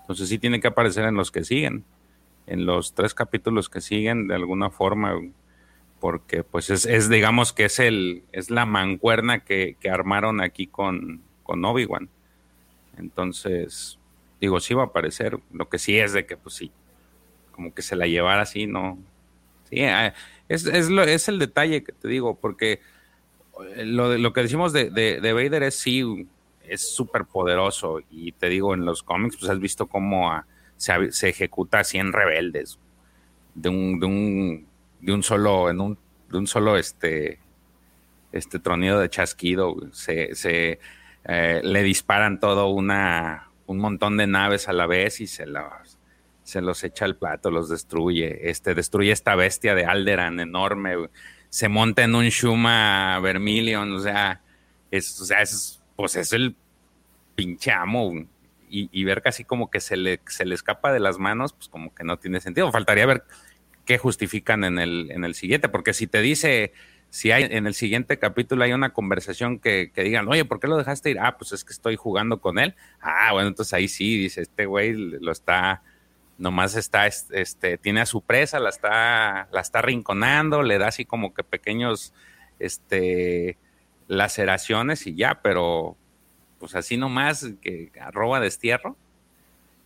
Entonces sí tiene que aparecer en los que siguen, en los tres capítulos que siguen de alguna forma, porque pues es, digamos que es el es la mancuerna que, armaron aquí con, con Obi-Wan. Entonces, digo, sí va a aparecer, lo que sí es de que pues sí, como que se la llevara así, no. Sí, ah, es, es, es el detalle que te digo, porque eh, lo, lo que decimos de, de, Vader es sí, es súper poderoso. Y te digo, en los cómics, pues has visto cómo se, se, ejecuta a 100 rebeldes de un, de un, de un solo, en un, de un solo este, este tronido de chasquido. Se, se eh, le disparan todo una, un montón de naves a la vez y se las se los echa al plato, los destruye, este, destruye esta bestia de Alderan enorme, se monta en un Shuma Vermilion, o sea, es, o sea, es, pues es el pinche amo, y, ver casi como que se le, se le escapa de las manos, pues como que no tiene sentido. Faltaría ver qué justifican en el, en el siguiente, porque si te dice, si hay en el siguiente capítulo hay una conversación que, que, digan, oye, ¿por qué lo dejaste ir? Ah, pues es que estoy jugando con él. Ah, bueno, entonces ahí sí, dice, este güey lo está nomás está, este, tiene a su presa, la está, la está rinconando, le da así como que pequeños, este, laceraciones y ya, pero pues así nomás, que arroba destierro.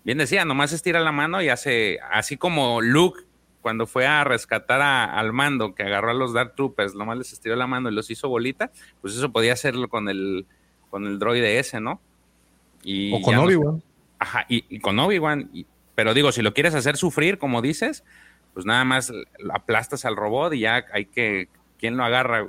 Bien decía, nomás estira la mano y hace, así como Luke cuando fue a rescatar al mando, que agarró a los Dark Troopers, nomás les estiró la mano y los hizo bolita, pues eso podía hacerlo con el, con el droide ese, ¿no? Y o con Obi-Wan. ajá, y, con Obi-Wan. Pero digo, si lo quieres hacer sufrir, como dices, pues nada más aplastas al robot y ya hay que. ¿Quién lo agarra?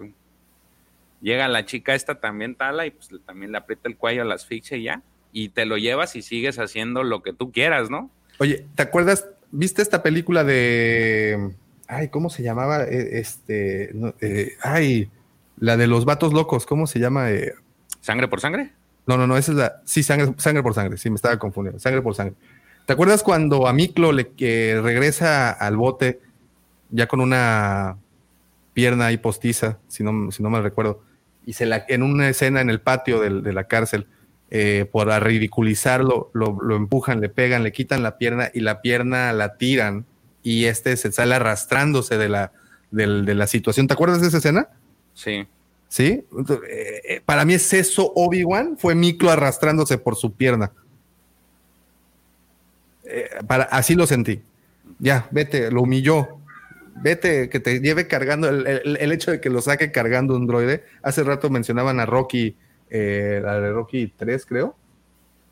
Llega la chica esta también tala y pues también le aprieta el cuello la asfixia y ya. Y te lo llevas y sigues haciendo lo que tú quieras, ¿no? Oye, ¿te acuerdas ¿Viste esta película de. Ay, ¿cómo se llamaba? E, este. Eh, ay, la de los vatos locos, ¿cómo se llama? Eh, ¿Sangre por sangre? No, no, no, esa es la. Sí, sangre, sangre por sangre, sí, me estaba confundiendo. Sangre por sangre. ¿Te acuerdas cuando a Miklo le que regresa al bote ya con una pierna ahí postiza, si no, si no me recuerdo, y se la, en una escena en el patio de la cárcel, eh, por ridiculizarlo, lo, empujan, le pegan, le quitan la pierna y la pierna la tiran y este se sale arrastrándose de la, de, la situación. ¿Te acuerdas de esa escena? Sí. ¿Sí? Eh, eh, para mí es eso Obi-Wan, fue Miklo arrastrándose por su pierna. Para, así lo sentí. Ya, vete, lo humilló. Vete, que te lleve cargando. El, el, hecho de que lo saque cargando un droide. Hace rato mencionaban a Rocky eh, la de Rocky 3, creo,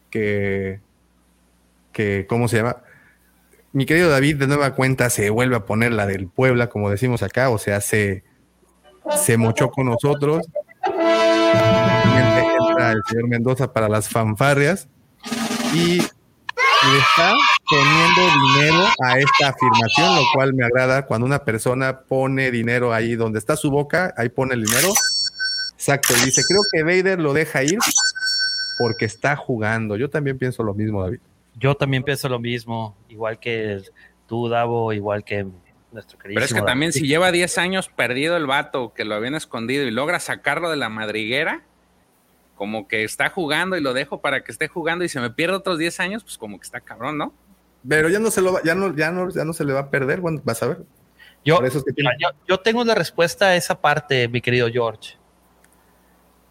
que, que, ¿cómo se llama? Mi querido David, de nueva cuenta, se vuelve a poner la del Puebla, como decimos acá, o sea, se, se mochó con nosotros. El señor Mendoza para las fanfarrias y le está poniendo dinero a esta afirmación, lo cual me agrada cuando una persona pone dinero ahí donde está su boca, ahí pone el dinero Exacto, dice, creo que Vader lo deja ir porque está jugando. Yo también pienso lo mismo, David. Yo también pienso lo mismo, igual que tú, Davo, igual que nuestro querido. Pero es que también si lleva 10 años perdido el vato, que lo habían escondido y logra sacarlo de la madriguera, como que está jugando y lo dejo para que esté jugando y se me pierde otros 10 años, pues como que está cabrón, ¿no? Pero ya no se lo va, ya no, ya no, ya no se le va a perder, bueno, vas a ver. yo, yo tengo la respuesta a esa parte, mi querido George.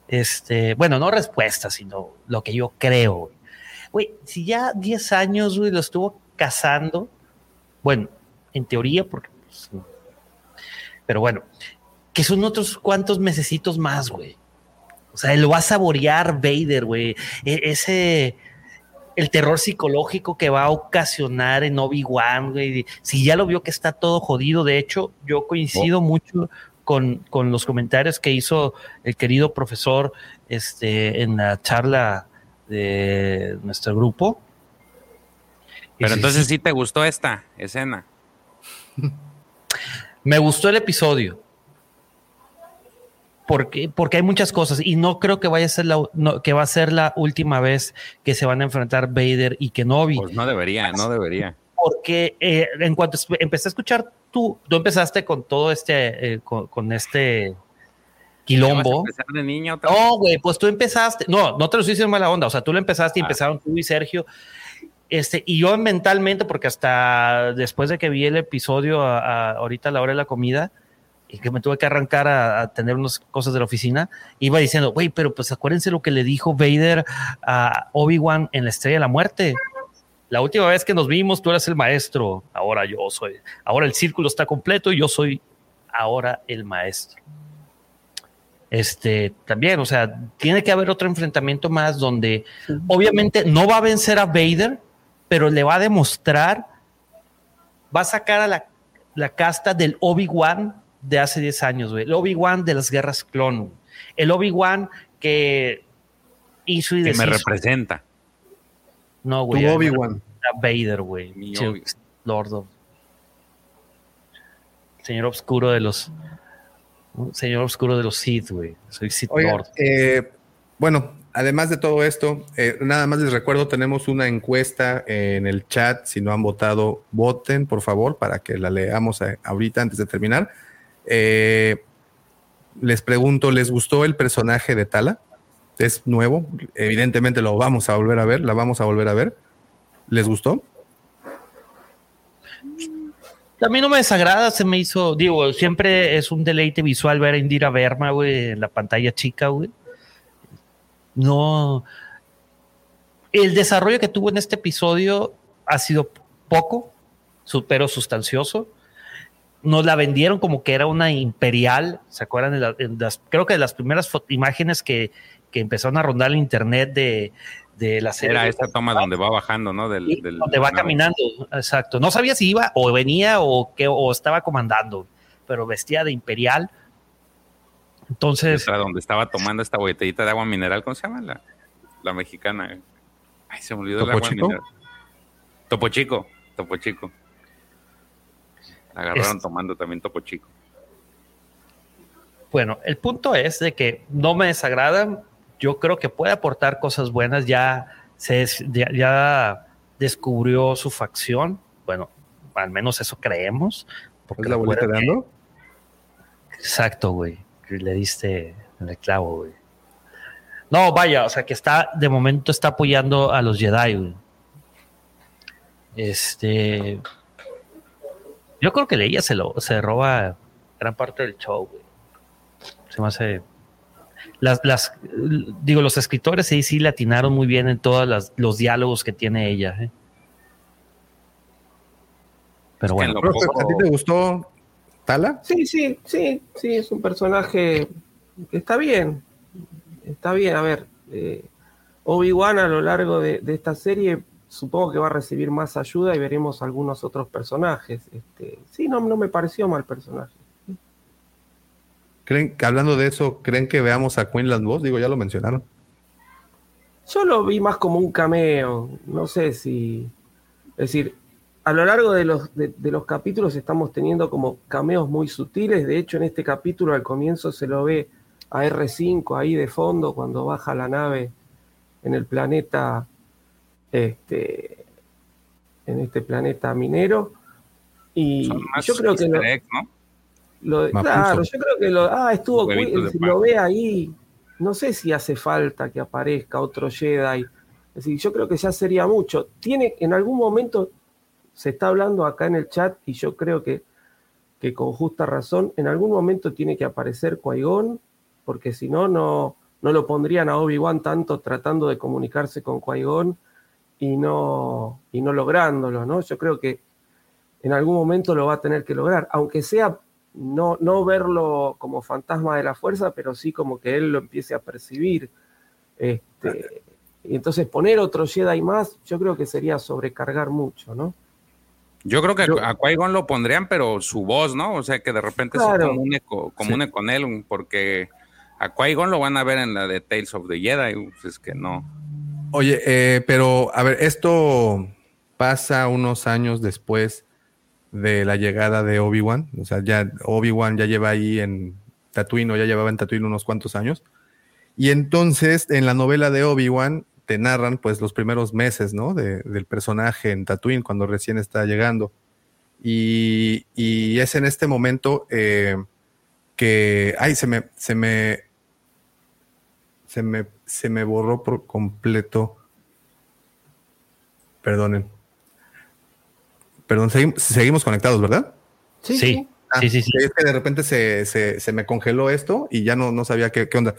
Este, bueno, no respuesta, sino lo que yo creo. Güey, si ya 10 años, güey, lo estuvo cazando, bueno, en teoría, porque. Pues, pero bueno, que son otros cuantos mesecitos más, güey. O sea, lo va a saborear Vader, güey. E, ese. El terror psicológico que va a ocasionar en Obi-Wan, güey. Si ya lo vio que está todo jodido, de hecho, yo coincido oh. mucho con, los comentarios que hizo el querido profesor este, en la charla de nuestro grupo. Pero entonces sí te gustó esta escena. Me gustó el episodio. Porque, porque hay muchas cosas y no creo que vaya a ser la que va a ser la última vez que se van a enfrentar Vader y Kenobi. Pues no debería, no debería. Porque eh, en cuanto empecé a escuchar tú, tú empezaste con todo este, eh, con, este quilombo. De niño, no, güey, pues tú empezaste, no, no te lo estoy diciendo mala onda, o sea, tú lo empezaste y ah. empezaron tú y Sergio. Este, y yo mentalmente, porque hasta después de que vi el episodio ahorita a la hora de la comida, y que me tuve que arrancar a, tener unas cosas de la oficina, iba diciendo, güey, pero pues acuérdense lo que le dijo Vader a Obi-Wan en la Estrella de la Muerte. La última vez que nos vimos, tú eras el maestro, ahora yo soy. Ahora el círculo está completo y yo soy ahora el maestro. Este también, o sea, tiene que haber otro enfrentamiento más donde obviamente no va a vencer a Vader, pero le va a demostrar, va a sacar a la, casta del Obi-Wan de hace 10 años, El Obi-Wan de las guerras clon. El Obi-Wan que hizo y Que me representa. No, güey. Tu Obi-Wan. Vader, güey. Lord Señor Oscuro de los. Señor Oscuro de los Sith, güey. Soy Sith Lord. Eh, bueno, además de todo esto, eh, nada más les recuerdo, tenemos una encuesta en el chat. Si no han votado, voten, por favor, para que la leamos eh, ahorita antes de terminar. Les pregunto, ¿les gustó el personaje de Tala? es nuevo, evidentemente lo vamos a volver a ver, la vamos a volver a ver. ¿Les gustó? A mí no me desagrada, se me hizo, digo, siempre es un deleite visual ver a Indira Verma, güey, en la pantalla chica, güey. No, el desarrollo que tuvo en este episodio ha sido poco, pero sustancioso. Nos la vendieron como que era una imperial, ¿se acuerdan? De las, creo que de las primeras imágenes que, que empezaron a rondar el internet de, de la serie. Era esta toma donde va bajando, ¿no? Del, donde va caminando, exacto. No sabía si iba o venía o, que, o estaba comandando, pero vestía de imperial. Entonces. Era donde estaba tomando esta botellita de agua mineral, ¿cómo se llama? La, la mexicana. Ay, se me olvidó el agua mineral. Topo Chico, Topo Chico. La agarraron tomando también Topo Chico. Bueno, el punto es de que no me desagrada. Yo creo que puede aportar cosas buenas. Ya se ya, descubrió su facción. Bueno, al menos eso creemos. Porque ¿Es la bolita de Ando? Exacto, güey. Le diste el clavo, güey. No, vaya, o sea que está, de momento está apoyando a los Jedi, güey. Este. Yo creo que ella se lo se roba gran parte del show, güey. Se me hace. Las, las, digo, los escritores sí, sí latinaron muy bien en todos los diálogos que tiene ella. ¿eh? Pero bueno. ¿A ti te gustó Tala? Sí, sí, sí, sí, es un personaje que está bien. Está bien, a ver. Eh, Obi-Wan a lo largo de, de, esta serie supongo que va a recibir más ayuda y veremos algunos otros personajes. Este, sí, no, no me pareció mal personaje. ¿Creen, hablando de eso, ¿creen que veamos a Queenland Boss? Digo, ya lo mencionaron. Yo lo vi más como un cameo. No sé si. Es decir, a lo largo de los, de, los capítulos estamos teniendo como cameos muy sutiles. De hecho, en este capítulo al comienzo se lo ve a R5 ahí de fondo cuando baja la nave en el planeta este, en este planeta minero. Y yo creo que lo, claro, yo creo que lo, ah, estuvo, si lo ve ahí, no sé si hace falta que aparezca otro Jedi. Es decir, yo creo que ya sería mucho. Tiene, en algún momento, se está hablando acá en el chat, y yo creo que, que con justa razón, en algún momento tiene que aparecer qui porque si no, no, no lo pondrían a Obi-Wan tanto tratando de comunicarse con qui y no, y no lográndolo, ¿no? Yo creo que en algún momento lo va a tener que lograr, aunque sea no, no verlo como fantasma de la fuerza, pero sí como que él lo empiece a percibir. Este, y entonces poner otro Jedi más, yo creo que sería sobrecargar mucho, ¿no? Yo creo que a Qui-Gon lo pondrían, pero su voz, ¿no? O sea, que de repente se comune, comune con él, porque a Qui-Gon lo van a ver en la de Tales of the Jedi, pues es que no. Oye, eh, pero a ver, esto pasa unos años después de la llegada de Obi-Wan. O sea, ya Obi-Wan ya lleva ahí en Tatooine o ya llevaba en Tatooine unos cuantos años. Y entonces en la novela de Obi-Wan te narran pues los primeros meses, ¿no? del personaje en Tatooine cuando recién está llegando. Y, y es en este momento eh, que, ay, se me, se me, se me se me borró por completo. Perdonen. Perdón, seguimos, conectados, ¿verdad? Sí. Sí, ah, sí, sí, Es que de repente se, me congeló esto y ya no, no sabía qué, onda.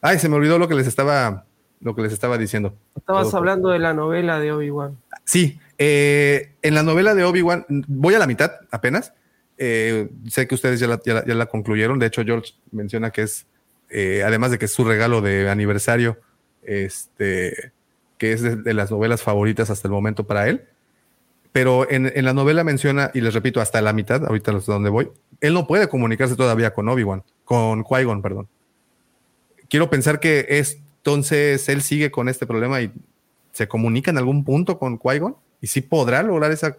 Ay, se me olvidó lo que les estaba, lo que les estaba diciendo. Estabas hablando de la novela de Obi-Wan. Sí, eh, en la novela de Obi-Wan, voy a la mitad apenas. Eh, sé que ustedes ya la concluyeron. De hecho, George menciona que es eh, además de que es su regalo de aniversario, este, que es de, las novelas favoritas hasta el momento para él. Pero en, la novela menciona, y les repito, hasta la mitad, ahorita es donde voy, él no puede comunicarse todavía con Obi-Wan, con Qui-Gon, perdón. Quiero pensar que es, entonces él sigue con este problema y se comunica en algún punto con Qui-Gon y sí podrá lograr esa,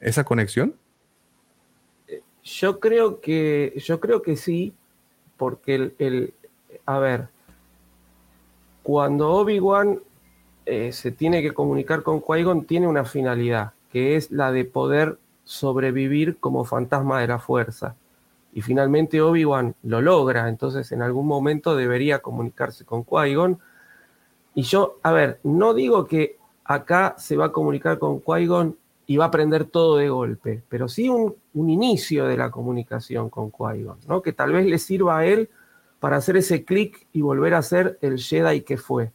esa conexión. Yo creo que, yo creo que sí, porque el, a ver, cuando Obi-Wan eh, se tiene que comunicar con Qui-Gon, tiene una finalidad, que es la de poder sobrevivir como fantasma de la fuerza. Y finalmente Obi-Wan lo logra, entonces en algún momento debería comunicarse con Qui-Gon. Y yo, a ver, no digo que acá se va a comunicar con Qui-Gon y va a aprender todo de golpe, pero sí un, inicio de la comunicación con Qui-Gon, ¿no? que tal vez le sirva a él para hacer ese clic y volver a ser el Jedi que fue.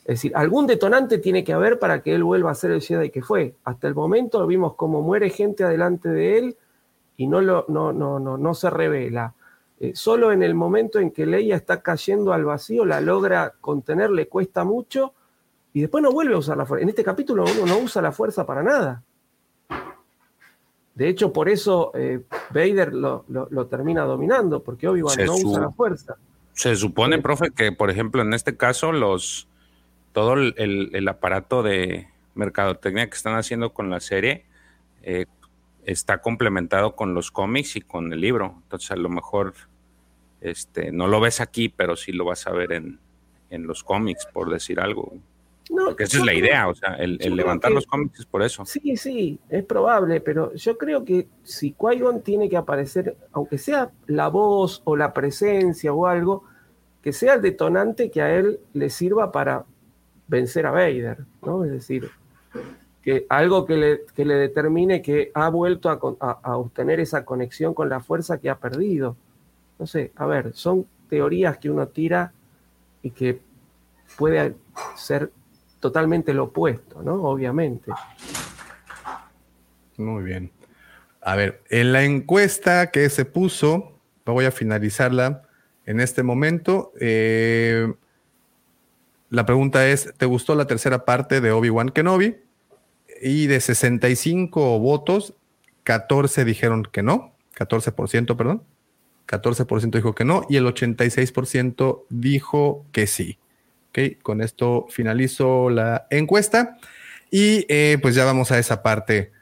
Es decir, algún detonante tiene que haber para que él vuelva a ser el Jedi que fue. Hasta el momento vimos cómo muere gente adelante de él y no, lo, no, no, no, no se revela. Eh, solo en el momento en que Leia está cayendo al vacío la logra contener, le cuesta mucho y después no vuelve a usar la fuerza. En este capítulo uno no usa la fuerza para nada. De hecho, por eso eh, Vader lo, termina dominando, porque Obi-Wan no usa la fuerza. Se supone, profe, que por ejemplo en este caso los todo el, aparato de mercadotecnia que están haciendo con la serie eh, está complementado con los cómics y con el libro. Entonces a lo mejor este, no lo ves aquí, pero sí lo vas a ver en, en los cómics, por decir algo. No, Porque esa es la idea, o sea, el, levantar los cómics es por eso. Sí, sí, es probable, pero yo creo que si qui tiene que aparecer, aunque sea la voz o la presencia o algo, que sea el detonante que a él le sirva para vencer a Vader, ¿no? Es decir, que algo que le, que le determine que ha vuelto a, a obtener esa conexión con la fuerza que ha perdido. No sé, a ver, son teorías que uno tira y que puede ser totalmente lo opuesto, ¿no? Obviamente. Muy bien. A ver, en la encuesta que se puso, voy a finalizarla en este momento. Eh, la pregunta es, ¿te gustó la tercera parte de Obi-Wan Kenobi? Y de 65 votos, 14 dijeron que no, 14%, perdón. 14% dijo que no y el 86% dijo que sí. Ok, con esto finalizo la encuesta y eh, pues ya vamos a esa parte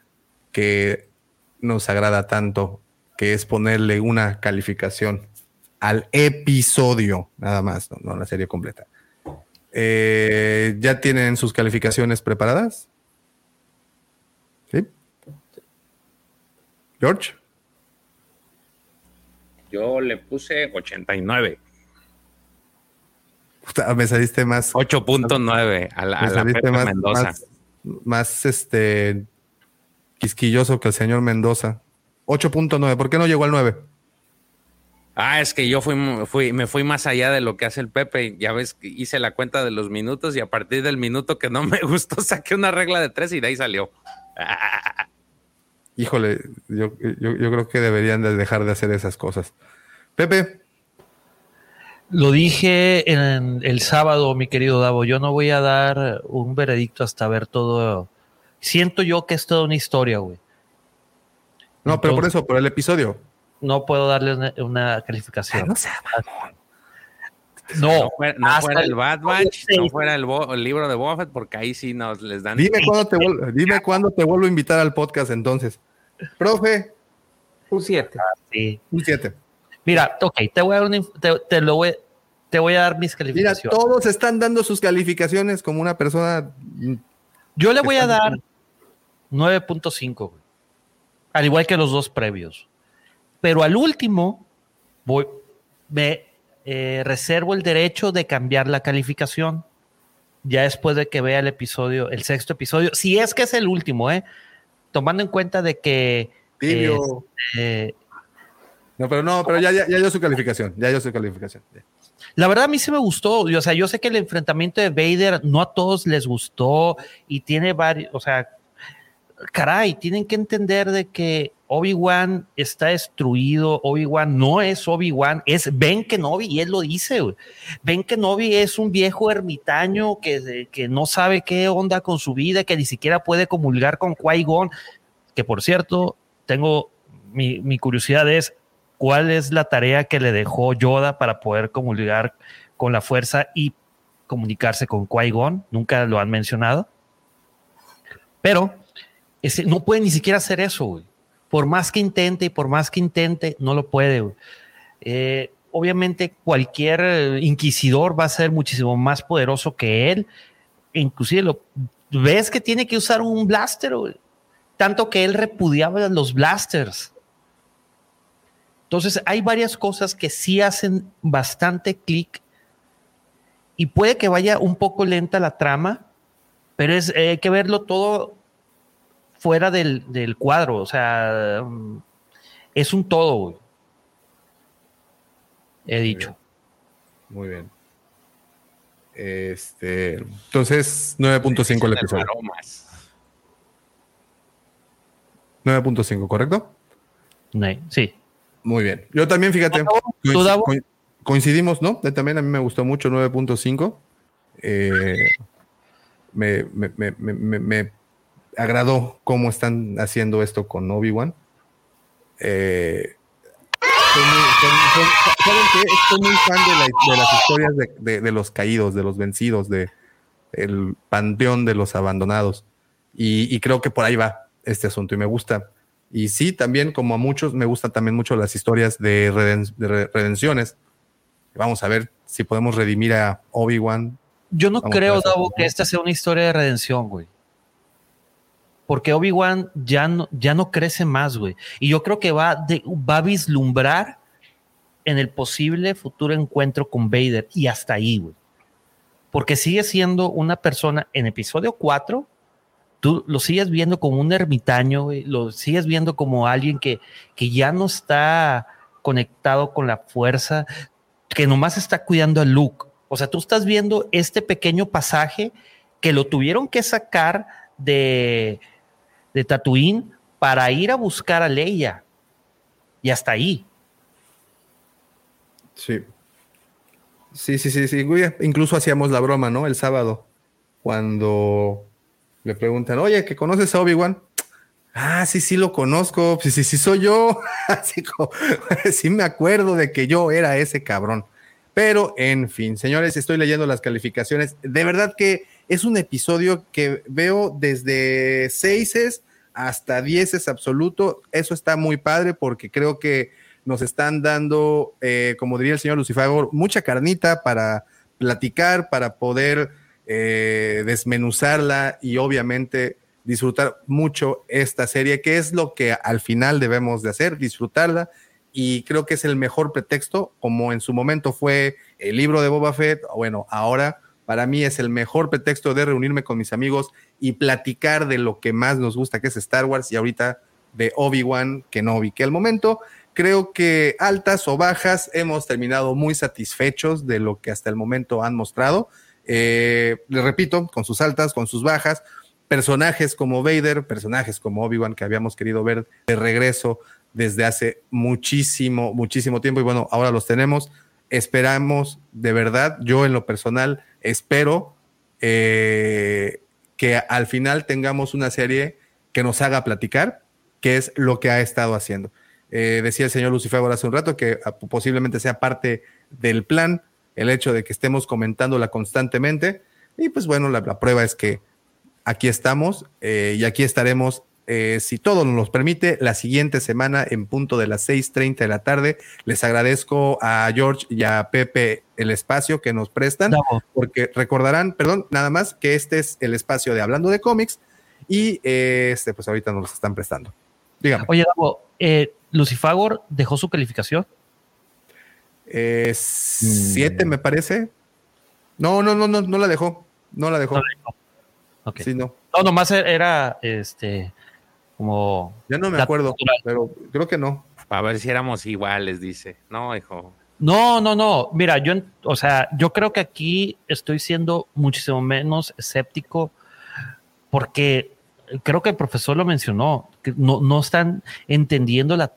que nos agrada tanto, que es ponerle una calificación al episodio, nada más, no, a la serie completa. Eh, ¿Ya tienen sus calificaciones preparadas? ¿Sí? George. Yo le puse 89 me saliste más. 8.9 a la, a más, Mendoza. Más, este quisquilloso que el señor Mendoza. 8.9, ¿por qué no llegó al 9? Ah, es que yo fui, fui, me fui más allá de lo que hace el Pepe. Ya ves que hice la cuenta de los minutos y a partir del minuto que no me gustó saqué una regla de tres y de ahí salió. Híjole, yo, yo, yo creo que deberían de dejar de hacer esas cosas. Pepe. Lo dije en el sábado, mi querido Davo, yo no voy a dar un veredicto hasta ver todo. Siento yo que es toda una historia, güey. No, pero por eso, por el episodio. No puedo darle una, calificación. Ah, no, no, no, fuera, no fuera el Bad Batch, no fuera el, libro de Buffett, porque ahí sí nos les dan. Dime cuándo te, vuelvo, dime cuándo te vuelvo a invitar al podcast entonces. Profe. Un 7. sí. Un 7. Mira, ok, te voy a dar, te, lo voy, te voy a dar mis calificaciones. Mira, todos están dando sus calificaciones como una persona. Yo le voy a dar 9.5, al igual que los dos previos. Pero al último, voy, me eh, reservo el derecho de cambiar la calificación. Ya después de que vea el episodio, el sexto episodio, si es que es el último, ¿eh? Tomando en cuenta de que. Este, no, pero no, pero ya, ya, dio su calificación, ya dio su calificación. La verdad a mí sí me gustó, o sea, yo sé que el enfrentamiento de Vader no a todos les gustó y tiene varios, o sea, caray, tienen que entender de que Obi-Wan está destruido, Obi-Wan no es Obi-Wan, es Ben Kenobi y él lo dice, Ben Kenobi es un viejo ermitaño que, que no sabe qué onda con su vida, que ni siquiera puede comulgar con Qui-Gon, que por cierto, tengo, mi, mi curiosidad es, cuál es la tarea que le dejó Yoda para poder comunicar con la fuerza y comunicarse con Qui-Gon. Nunca lo han mencionado. Pero ese, no puede ni siquiera hacer eso. Por más que intente y por más que intente, no lo puede. Eh, obviamente cualquier inquisidor va a ser muchísimo más poderoso que él. Inclusive ves que tiene que usar un blaster, tanto que él repudiaba los blasters. Entonces, hay varias cosas que sí hacen bastante clic y puede que vaya un poco lenta la trama, pero es, eh, hay que verlo todo fuera del, cuadro, o sea, mm, es un todo, He dicho. Muy bien. Este, entonces, 9.5 el episodio. 9.5, ¿correcto? Sí. Muy bien. Yo también, fíjate, coincidimos, ¿no? También a mí me gustó mucho 9.5. Eh, me, me, me, me, agradó cómo están haciendo esto con Obi-Wan. Eh, estoy muy fan de, las historias de, los caídos, de los vencidos, de el panteón de los abandonados. Y, creo que por ahí va este asunto y me gusta. Y sí, también como a muchos, me gustan también mucho las historias de, redenciones. Vamos a ver si podemos redimir a Obi-Wan. Yo no creo, Davo, que esta sea una historia de redención, güey porque Obi-Wan ya no, ya no crece más, güey. Y yo creo que va, va a vislumbrar en el posible futuro encuentro con Vader y hasta ahí, güey. Porque sigue siendo una persona en episodio 4, tú lo sigues viendo como un ermitaño, lo sigues viendo como alguien que, que ya no está conectado con la fuerza, que nomás está cuidando a Luke. O sea, tú estás viendo este pequeño pasaje que lo tuvieron que sacar de, de Tatooine para ir a buscar a Leia. Y hasta ahí. Sí. Sí, sí, sí, sí. Incluso hacíamos la broma, ¿no? El sábado, cuando le preguntan, oye, ¿que conoces a Obi-Wan? Ah, sí, sí lo conozco. Sí, sí, sí soy yo. Así como, sí me acuerdo de que yo era ese cabrón. Pero, en fin, señores, estoy leyendo las calificaciones. De verdad que es un episodio que veo desde seises hasta 10 es absoluto. Eso está muy padre porque creo que nos están dando, eh, como diría el señor Lucifagor, mucha carnita para platicar, para poder eh, desmenuzarla y obviamente disfrutar mucho esta serie, que es lo que al final debemos de hacer, disfrutarla. Y creo que es el mejor pretexto, como en su momento fue el libro de Boba Fett, bueno, ahora para mí es el mejor pretexto de reunirme con mis amigos y platicar de lo que más nos gusta, que es Star Wars, y ahorita de Obi-Wan Kenobi, que al momento creo que altas o bajas hemos terminado muy satisfechos de lo que hasta el momento han mostrado. Eh, les repito, con sus altas, con sus bajas, personajes como Vader, personajes como Obi-Wan que habíamos querido ver de regreso desde hace muchísimo, muchísimo tiempo y bueno, ahora los tenemos. Esperamos de verdad, yo en lo personal, espero eh, que al final tengamos una serie que nos haga platicar, que es lo que ha estado haciendo. Eh, decía el señor Lucifer hace un rato que posiblemente sea parte del plan el hecho de que estemos comentándola constantemente. Y pues bueno, la, prueba es que aquí estamos eh, y aquí estaremos eh, si todo nos lo permite, la siguiente semana en punto de las 6:30 de la tarde. Les agradezco a George y a Pepe el espacio que nos prestan, porque recordarán, perdón, nada más que este es el espacio de Hablando de cómics y eh, este, pues ahorita nos los están prestando. Dígame. Oye, Davo, eh, Lucifagor dejó su calificación. Siete, mm. me parece. No, no, no, no, no la dejó. No la dejó. No Sí, no. No, nomás era este como. Ya no me acuerdo, pero creo que no. A ver si éramos iguales, dice. No, hijo. No, no, no. Mira, yo, o sea, yo creo que aquí estoy siendo muchísimo menos escéptico porque creo que el profesor lo mencionó, que no, no están entendiendo la,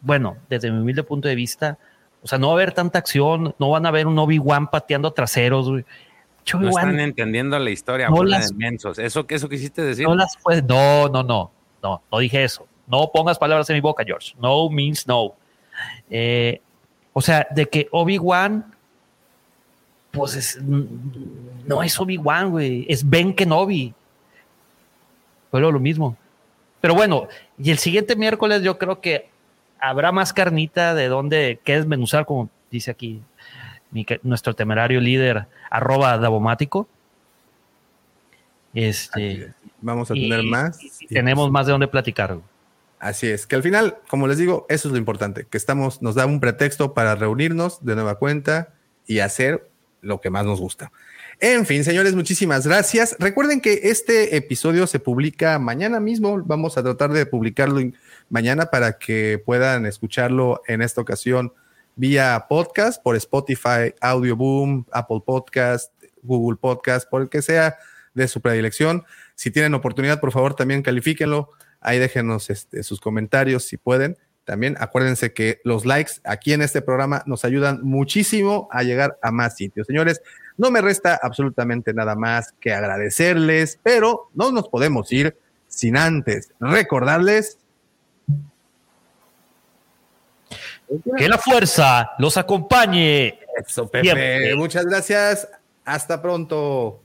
bueno, desde mi humilde punto de vista, o sea, no va a haber tanta acción, no van a ver un Obi-Wan pateando traseros, no están entendiendo la historia, no las, de ¿Eso, ¿Eso quisiste decir? No las no, no, no. No, no dije eso. No pongas palabras en mi boca, George. No means no. Eh, o sea, de que Obi-Wan, pues no es Obi-Wan, güey. Es Ben Kenobi. Fue lo mismo. Pero bueno, y el siguiente miércoles yo creo que habrá más carnita de donde que desmenuzar, como dice aquí nuestro temerario líder, arroba Davomático. Este, Vamos a tener más. tenemos más de dónde platicar. Así es, que al final, como les digo, eso es lo importante, que estamos, nos da un pretexto para reunirnos de nueva cuenta y hacer lo que más nos gusta. En fin, señores, muchísimas gracias. Recuerden que este episodio se publica mañana mismo. Vamos a tratar de publicarlo mañana para que puedan escucharlo en esta ocasión vía podcast por Spotify, Audio Boom, Apple Podcast, Google Podcast, por el que sea de su predilección. Si tienen oportunidad, por favor, también califíquenlo. Ahí déjenos este, sus comentarios si pueden. También acuérdense que los likes aquí en este programa nos ayudan muchísimo a llegar a más sitios. Señores, no me resta absolutamente nada más que agradecerles, pero no nos podemos ir sin antes recordarles que la fuerza los acompañe. Eso, Pepe. Muchas gracias. Hasta pronto.